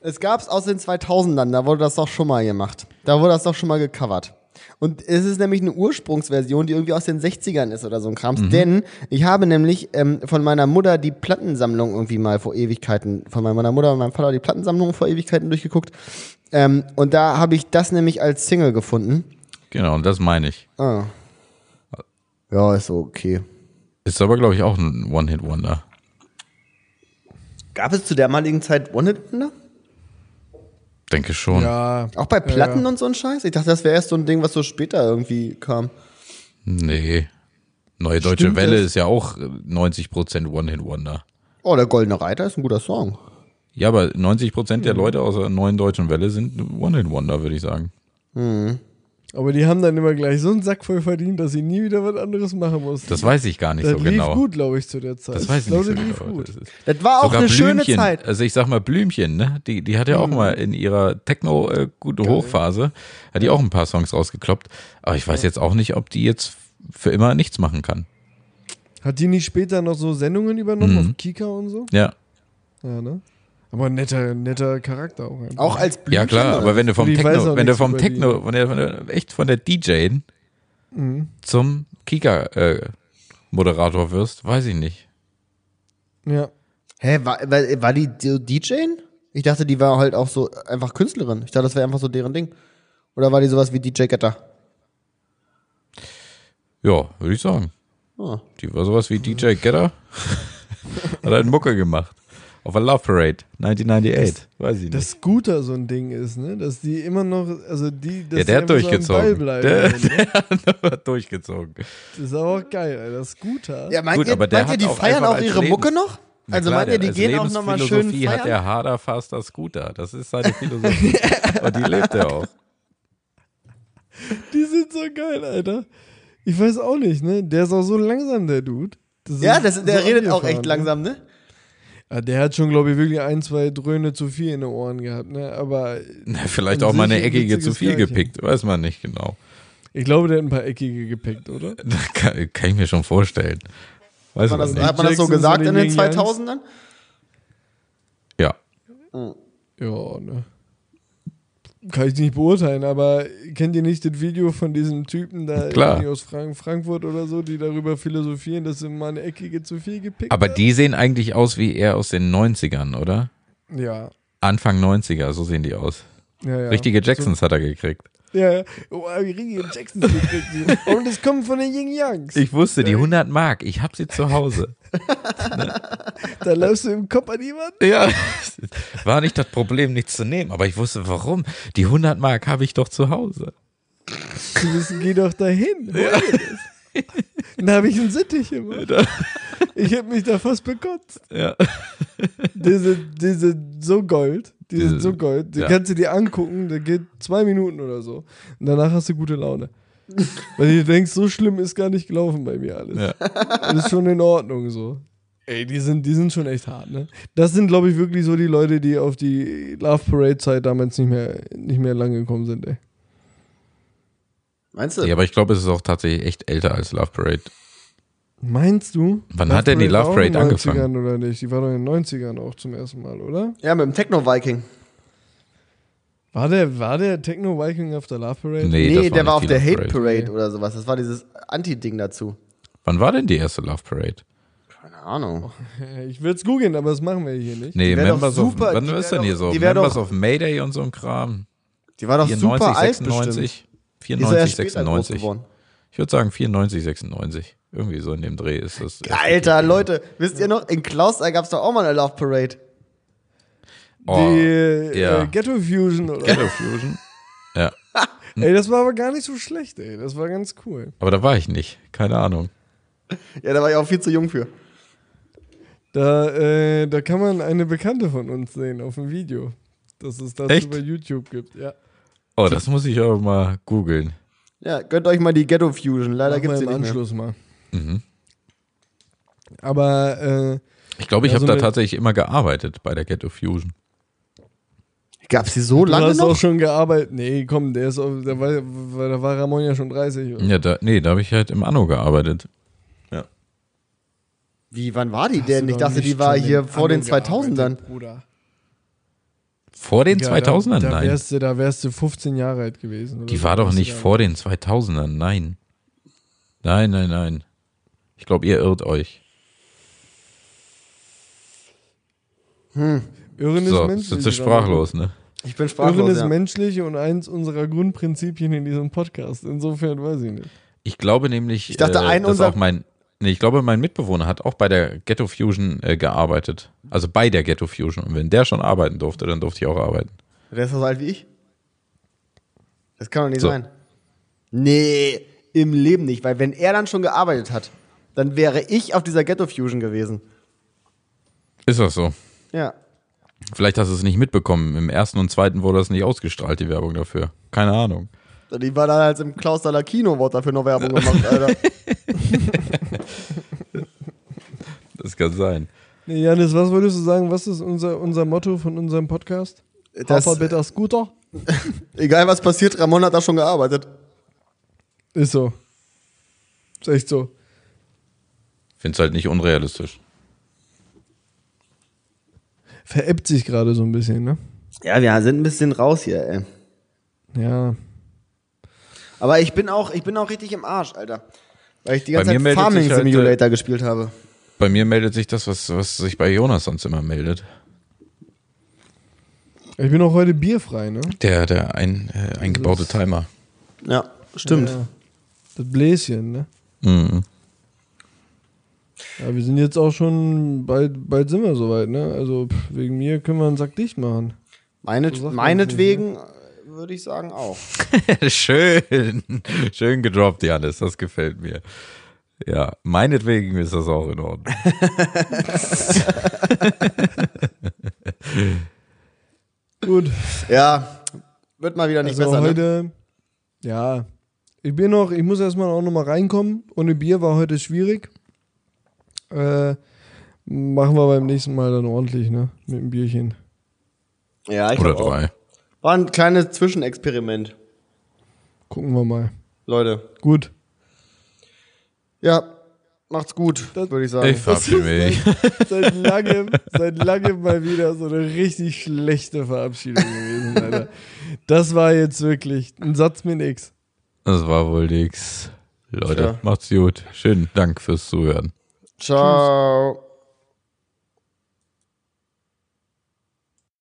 B: Es gab's aus den 2000ern, da wurde das doch schon mal gemacht. Da wurde das doch schon mal gecovert. Und es ist nämlich eine Ursprungsversion, die irgendwie aus den 60ern ist oder so ein Krams. Denn ich habe nämlich ähm, von meiner Mutter die Plattensammlung irgendwie mal vor Ewigkeiten, von meiner Mutter und meinem Vater die Plattensammlung vor Ewigkeiten durchgeguckt. Ähm, und da habe ich das nämlich als Single gefunden.
C: Genau, und das meine ich.
B: Ah. Ja, ist okay.
C: Ist aber, glaube ich, auch ein One-Hit-Wonder.
B: Gab es zu dermaligen Zeit One-Hit-Wonder?
C: Denke schon.
A: Ja.
B: Auch bei Platten
A: ja.
B: und so ein Scheiß? Ich dachte, das wäre erst so ein Ding, was so später irgendwie kam.
C: Nee. Neue Deutsche
A: Stimmt
C: Welle
A: das?
C: ist ja auch äh, 90% One-Hit-Wonder.
B: Oh, der Goldene Reiter ist ein guter Song.
C: Ja, aber 90% der Leute aus der neuen deutschen Welle sind One-Hit-Wonder, würde ich sagen.
A: Aber die haben dann immer gleich so einen Sack voll verdient, dass sie nie wieder was anderes machen mussten.
C: Das weiß ich gar nicht
A: das
C: so
A: lief
C: genau.
A: gut, glaube ich, zu der Zeit.
C: Das weiß ich
A: glaube,
C: nicht so
A: das lief
C: genau.
A: gut.
C: Das
B: Das war auch
C: Sogar
B: eine schöne
C: Blümchen,
B: Zeit.
C: also ich sag mal Blümchen, ne? Die, die hat ja auch mal in ihrer Techno äh, gute Hochphase, hat die auch ein paar Songs rausgekloppt. Aber ich weiß jetzt auch nicht, ob die jetzt für immer nichts machen kann.
A: Hat die nicht später noch so Sendungen übernommen
C: Mhm.
A: auf Kika und so?
C: Ja,
A: Ja, ne? Aber ein netter, netter Charakter auch. einfach.
B: Auch als Blümchen.
C: ja klar, aber wenn du vom Techno, wenn du vom Techno, von der, von der, echt von der DJ
A: Mhm.
C: zum Kika äh, Moderator wirst, weiß ich nicht.
A: Ja.
B: Hä, war, war, war die DJ? Ich dachte, die war halt auch so einfach Künstlerin. Ich dachte, das wäre einfach so deren Ding. Oder war die sowas wie DJ Getter?
C: Ja, würde ich sagen.
B: Oh.
C: Die war sowas wie DJ Getter. Hat halt Mucke gemacht. Auf der Love Parade 1998. weiß ich nicht.
A: Dass Scooter so ein Ding ist, ne? Dass die immer noch, also die, dass
C: ja,
A: die
C: der hat
A: einfach so
C: durchgezogen.
A: bleiben,
C: der,
A: ne?
C: der hat durchgezogen.
A: Das ist aber auch geil, Alter. Scooter.
B: Ja, meint
C: Gut,
B: ihr,
C: aber der
B: meint ihr
C: hat
B: die
C: auch
B: feiern auch ihre
C: Lebens-
B: Mucke noch? Also meint ihr, die
C: als
B: gehen auch nochmal schön
C: Lebensphilosophie hat
B: feiern?
C: er harder, faster Scooter. Das ist seine Philosophie. Und die lebt er auch.
A: Die sind so geil, Alter. Ich weiß auch nicht, ne? Der ist auch so langsam, der Dude. Das
B: Ja, das, der
A: so
B: redet auch echt
A: ne?
B: langsam, ne?
A: Ja, der hat schon, glaube ich, wirklich ein, zwei Dröhne zu viel in den Ohren gehabt, ne? Aber
C: Na, Vielleicht auch mal eine
A: ein
C: eckige zu viel
A: Kerlchen.
C: gepickt. Weiß man nicht genau.
A: ich glaube, der hat ein paar eckige gepickt, oder?
C: Kann, kann ich mir schon vorstellen. Weiß
B: Hat man das,
C: nicht.
B: hat man das so gesagt in
A: den
B: den
A: Yin Yangs?
B: 2000ern?
C: Ja.
A: Ja, ne? Kann ich nicht beurteilen, aber kennt ihr nicht das Video von diesem Typen da aus Frank Frankfurt oder so, die darüber philosophieren, dass sie mal eine eckige zu viel gepickt
C: Aber
A: hat?
C: die sehen eigentlich aus wie er aus den 90ern, oder?
A: Ja.
C: Anfang 90er, so sehen die aus.
A: ja, ja.
C: Richtige Jacksons hat er gekriegt.
A: Ja, ja. Oh, richtige Jacksons gekriegt. Und es kommt von den Yin Yangs.
C: Ich wusste, die 100 Mark, ich hab sie zu Hause.
A: Da läufst du im Kopf an jemanden.
C: Ja, war nicht das Problem, nichts zu nehmen, aber ich wusste, warum. Die 100 Mark habe ich doch zu Hause.
A: Du bist, geh doch dahin. Das. Dann habe ich einen Sittich gemacht. Ich habe mich da fast bekotzt.
C: Ja.
A: Diese, diese so Gold. Die sind so Gold. Die
C: ja.
A: kannst du dir angucken, der geht zwei Minuten oder so. Und danach hast du gute Laune. Weil du denkst, so schlimm ist gar nicht gelaufen bei mir alles.
C: Ja.
A: Das ist schon in Ordnung so. Ey, die sind, die sind schon echt hart, ne? Das sind, glaube ich, wirklich so die Leute, die auf die Love Parade-Zeit damals nicht mehr, nicht mehr lang gekommen sind, ey.
B: Meinst du?
C: ja, aber ich glaube, es ist auch tatsächlich echt älter als Love Parade.
A: Meinst du?
C: Wann hat denn die Love
A: war
C: Parade angefangen?
A: 90ern oder nicht? Die war doch in den 90ern auch zum ersten Mal, oder?
B: Ja, mit dem Techno-Viking.
A: War der, war der Techno Viking auf der Love Parade?
C: Nee,
B: Nee,
C: das
B: der war auf der
C: Love
B: Hate Parade oder sowas. Das war dieses Anti-Ding dazu.
C: Wann war denn die erste Love Parade?
B: Keine Ahnung.
A: Ich würde es googeln, aber das machen wir hier nicht.
C: Nee, Members of,
B: super,
C: wann
B: die
C: ist denn hier so?
B: die
C: Members
B: doch-
C: of Mayday und so ein Kram.
B: Die war doch
C: 94,
B: super alt bestimmt.
C: 96.
B: Die ist ja erst
C: 94,
B: später groß
C: 96.
B: geworden.
C: Ich würde sagen 94, 96. Irgendwie so in dem Dreh ist das.
B: Alter, Leute, wisst ihr noch, in Klaus gab es doch auch mal eine Love Parade.
C: Oh,
A: die äh,
C: ja.
A: Ghetto Fusion oder?
C: Ghetto Fusion. Ja.
A: Ey, das war aber gar nicht so schlecht, ey. Das war ganz cool.
C: Aber da war ich nicht. Keine Ahnung.
B: Ja, da war ich auch viel zu jung für.
A: Da, äh, da kann man eine Bekannte von uns sehen auf dem Video. Das es dazu
C: Echt?
A: bei YouTube gibt. Ja.
C: Oh, das muss ich aber mal googeln.
B: Ja, gönnt euch mal die Ghetto Fusion. Leider
A: wir
B: die
A: im
B: nicht mehr.
A: Anschluss mal.
C: Mhm.
A: Aber äh,
C: Ich glaube, ich
A: Ja,
C: habe
A: so
C: da tatsächlich immer gearbeitet bei der Ghetto Fusion.
B: Gab's die so
A: du
B: lange
A: hast
B: noch?
A: auch schon gearbeitet. Nee, komm, der ist auf, da war, da war Ramon ja schon 30. Oder?
C: Ja, da, nee, da habe ich halt im Anno gearbeitet.
B: Wie, wann war die
A: Hast
B: denn? Ich dachte, die war hier vor den
A: Anno
B: 2000ern.
A: gearbeitet, Bruder.
C: Vor den
A: Ja,
C: 2000ern?
A: Da, da,
C: Nein.
A: wärst du, da wärst du 15 Jahre alt gewesen. oder
C: Die war doch nicht vor den 2000ern. Nein. Nein, nein, nein. Ich glaube, ihr irrt euch.
A: Irren ist
C: So,
A: menschlich.
C: sind sie sprachlos, ne?
B: Ich bin
A: Irren
B: sprachlos,
A: ist
B: ja.
A: menschlich und eins unserer Grundprinzipien in diesem Podcast. Insofern weiß ich nicht.
C: Ich glaube nämlich,
B: Ich dachte,
C: äh,
B: ein
C: dass
B: unser-
C: auch mein, nee, ich glaube, mein Mitbewohner hat auch bei der Ghetto Fusion äh, gearbeitet. Also bei der Ghetto Fusion. Und wenn der schon arbeiten durfte, dann durfte ich auch arbeiten.
B: Der ist so alt wie ich. Das kann doch nicht
C: So.
B: sein. Nee, im Leben nicht, weil wenn er dann schon gearbeitet hat, dann wäre ich auf dieser Ghetto Fusion gewesen.
C: Ist das so?
B: Ja.
C: Vielleicht hast du es nicht mitbekommen. Im ersten und zweiten wurde das nicht ausgestrahlt, die Werbung dafür. Keine Ahnung.
B: Die war da als im Klausdaler Kino, wurde dafür noch Werbung gemacht, Alter.
C: Das kann sein.
A: Nee, Janis, was würdest du sagen? Was ist unser, unser Motto von unserem Podcast?
B: Das,
A: Haferbitter Scooter?
B: egal was passiert, Ramon hat da schon gearbeitet.
A: Ist so. Ist echt so.
C: Find's halt nicht unrealistisch.
A: Veräppt sich gerade so ein bisschen, ne?
B: Ja, wir sind ein bisschen raus hier, ey.
A: Ja.
B: Aber ich bin auch, ich bin auch richtig im Arsch, Alter. Weil ich die ganze
C: Bei mir
B: Zeit
C: meldet
B: Farming
C: sich halt,
B: Simulator gespielt habe.
C: Bei mir meldet sich das, was, was sich bei Jonas sonst immer meldet.
A: Ich bin auch heute bierfrei, ne?
C: Der, der ein, äh, eingebaute Timer.
B: Ja, stimmt.
A: Ja. Das Bläschen, ne?
C: Mhm.
A: Ja, wir sind jetzt auch schon, bald, bald sind wir soweit, ne? Also pff, wegen mir können wir einen Sack dicht machen.
B: Meinet,
A: So
B: meinetwegen äh, würde ich sagen auch.
C: Schön. Schön gedroppt, Janis. Das gefällt mir. Ja, meinetwegen ist das auch in Ordnung.
A: Gut,
B: Ja, wird mal wieder nicht
A: also
B: besser. Ne?
A: heute, ja, ich bin noch, ich muss erstmal auch noch mal reinkommen. Ohne Bier war heute schwierig. Äh, machen wir beim nächsten Mal dann ordentlich, ne? Mit dem Bierchen.
B: Ja, ich
C: Oder
B: glaub auch.
C: drei.
B: War ein kleines Zwischenexperiment,
A: Gucken wir mal.
B: Leute.
A: Gut.
B: Ja, macht's gut,
A: Das-
B: würde ich sagen.
C: Ich verabschiede mich.
A: Seit langem, seit langem mal wieder so eine richtig schlechte Verabschiedung gewesen, Alter. Das war jetzt wirklich ein Satz mit nix.
C: Das war wohl nix. Leute,
B: Tja.
C: macht's gut. Schönen Dank fürs Zuhören.
B: Ciao.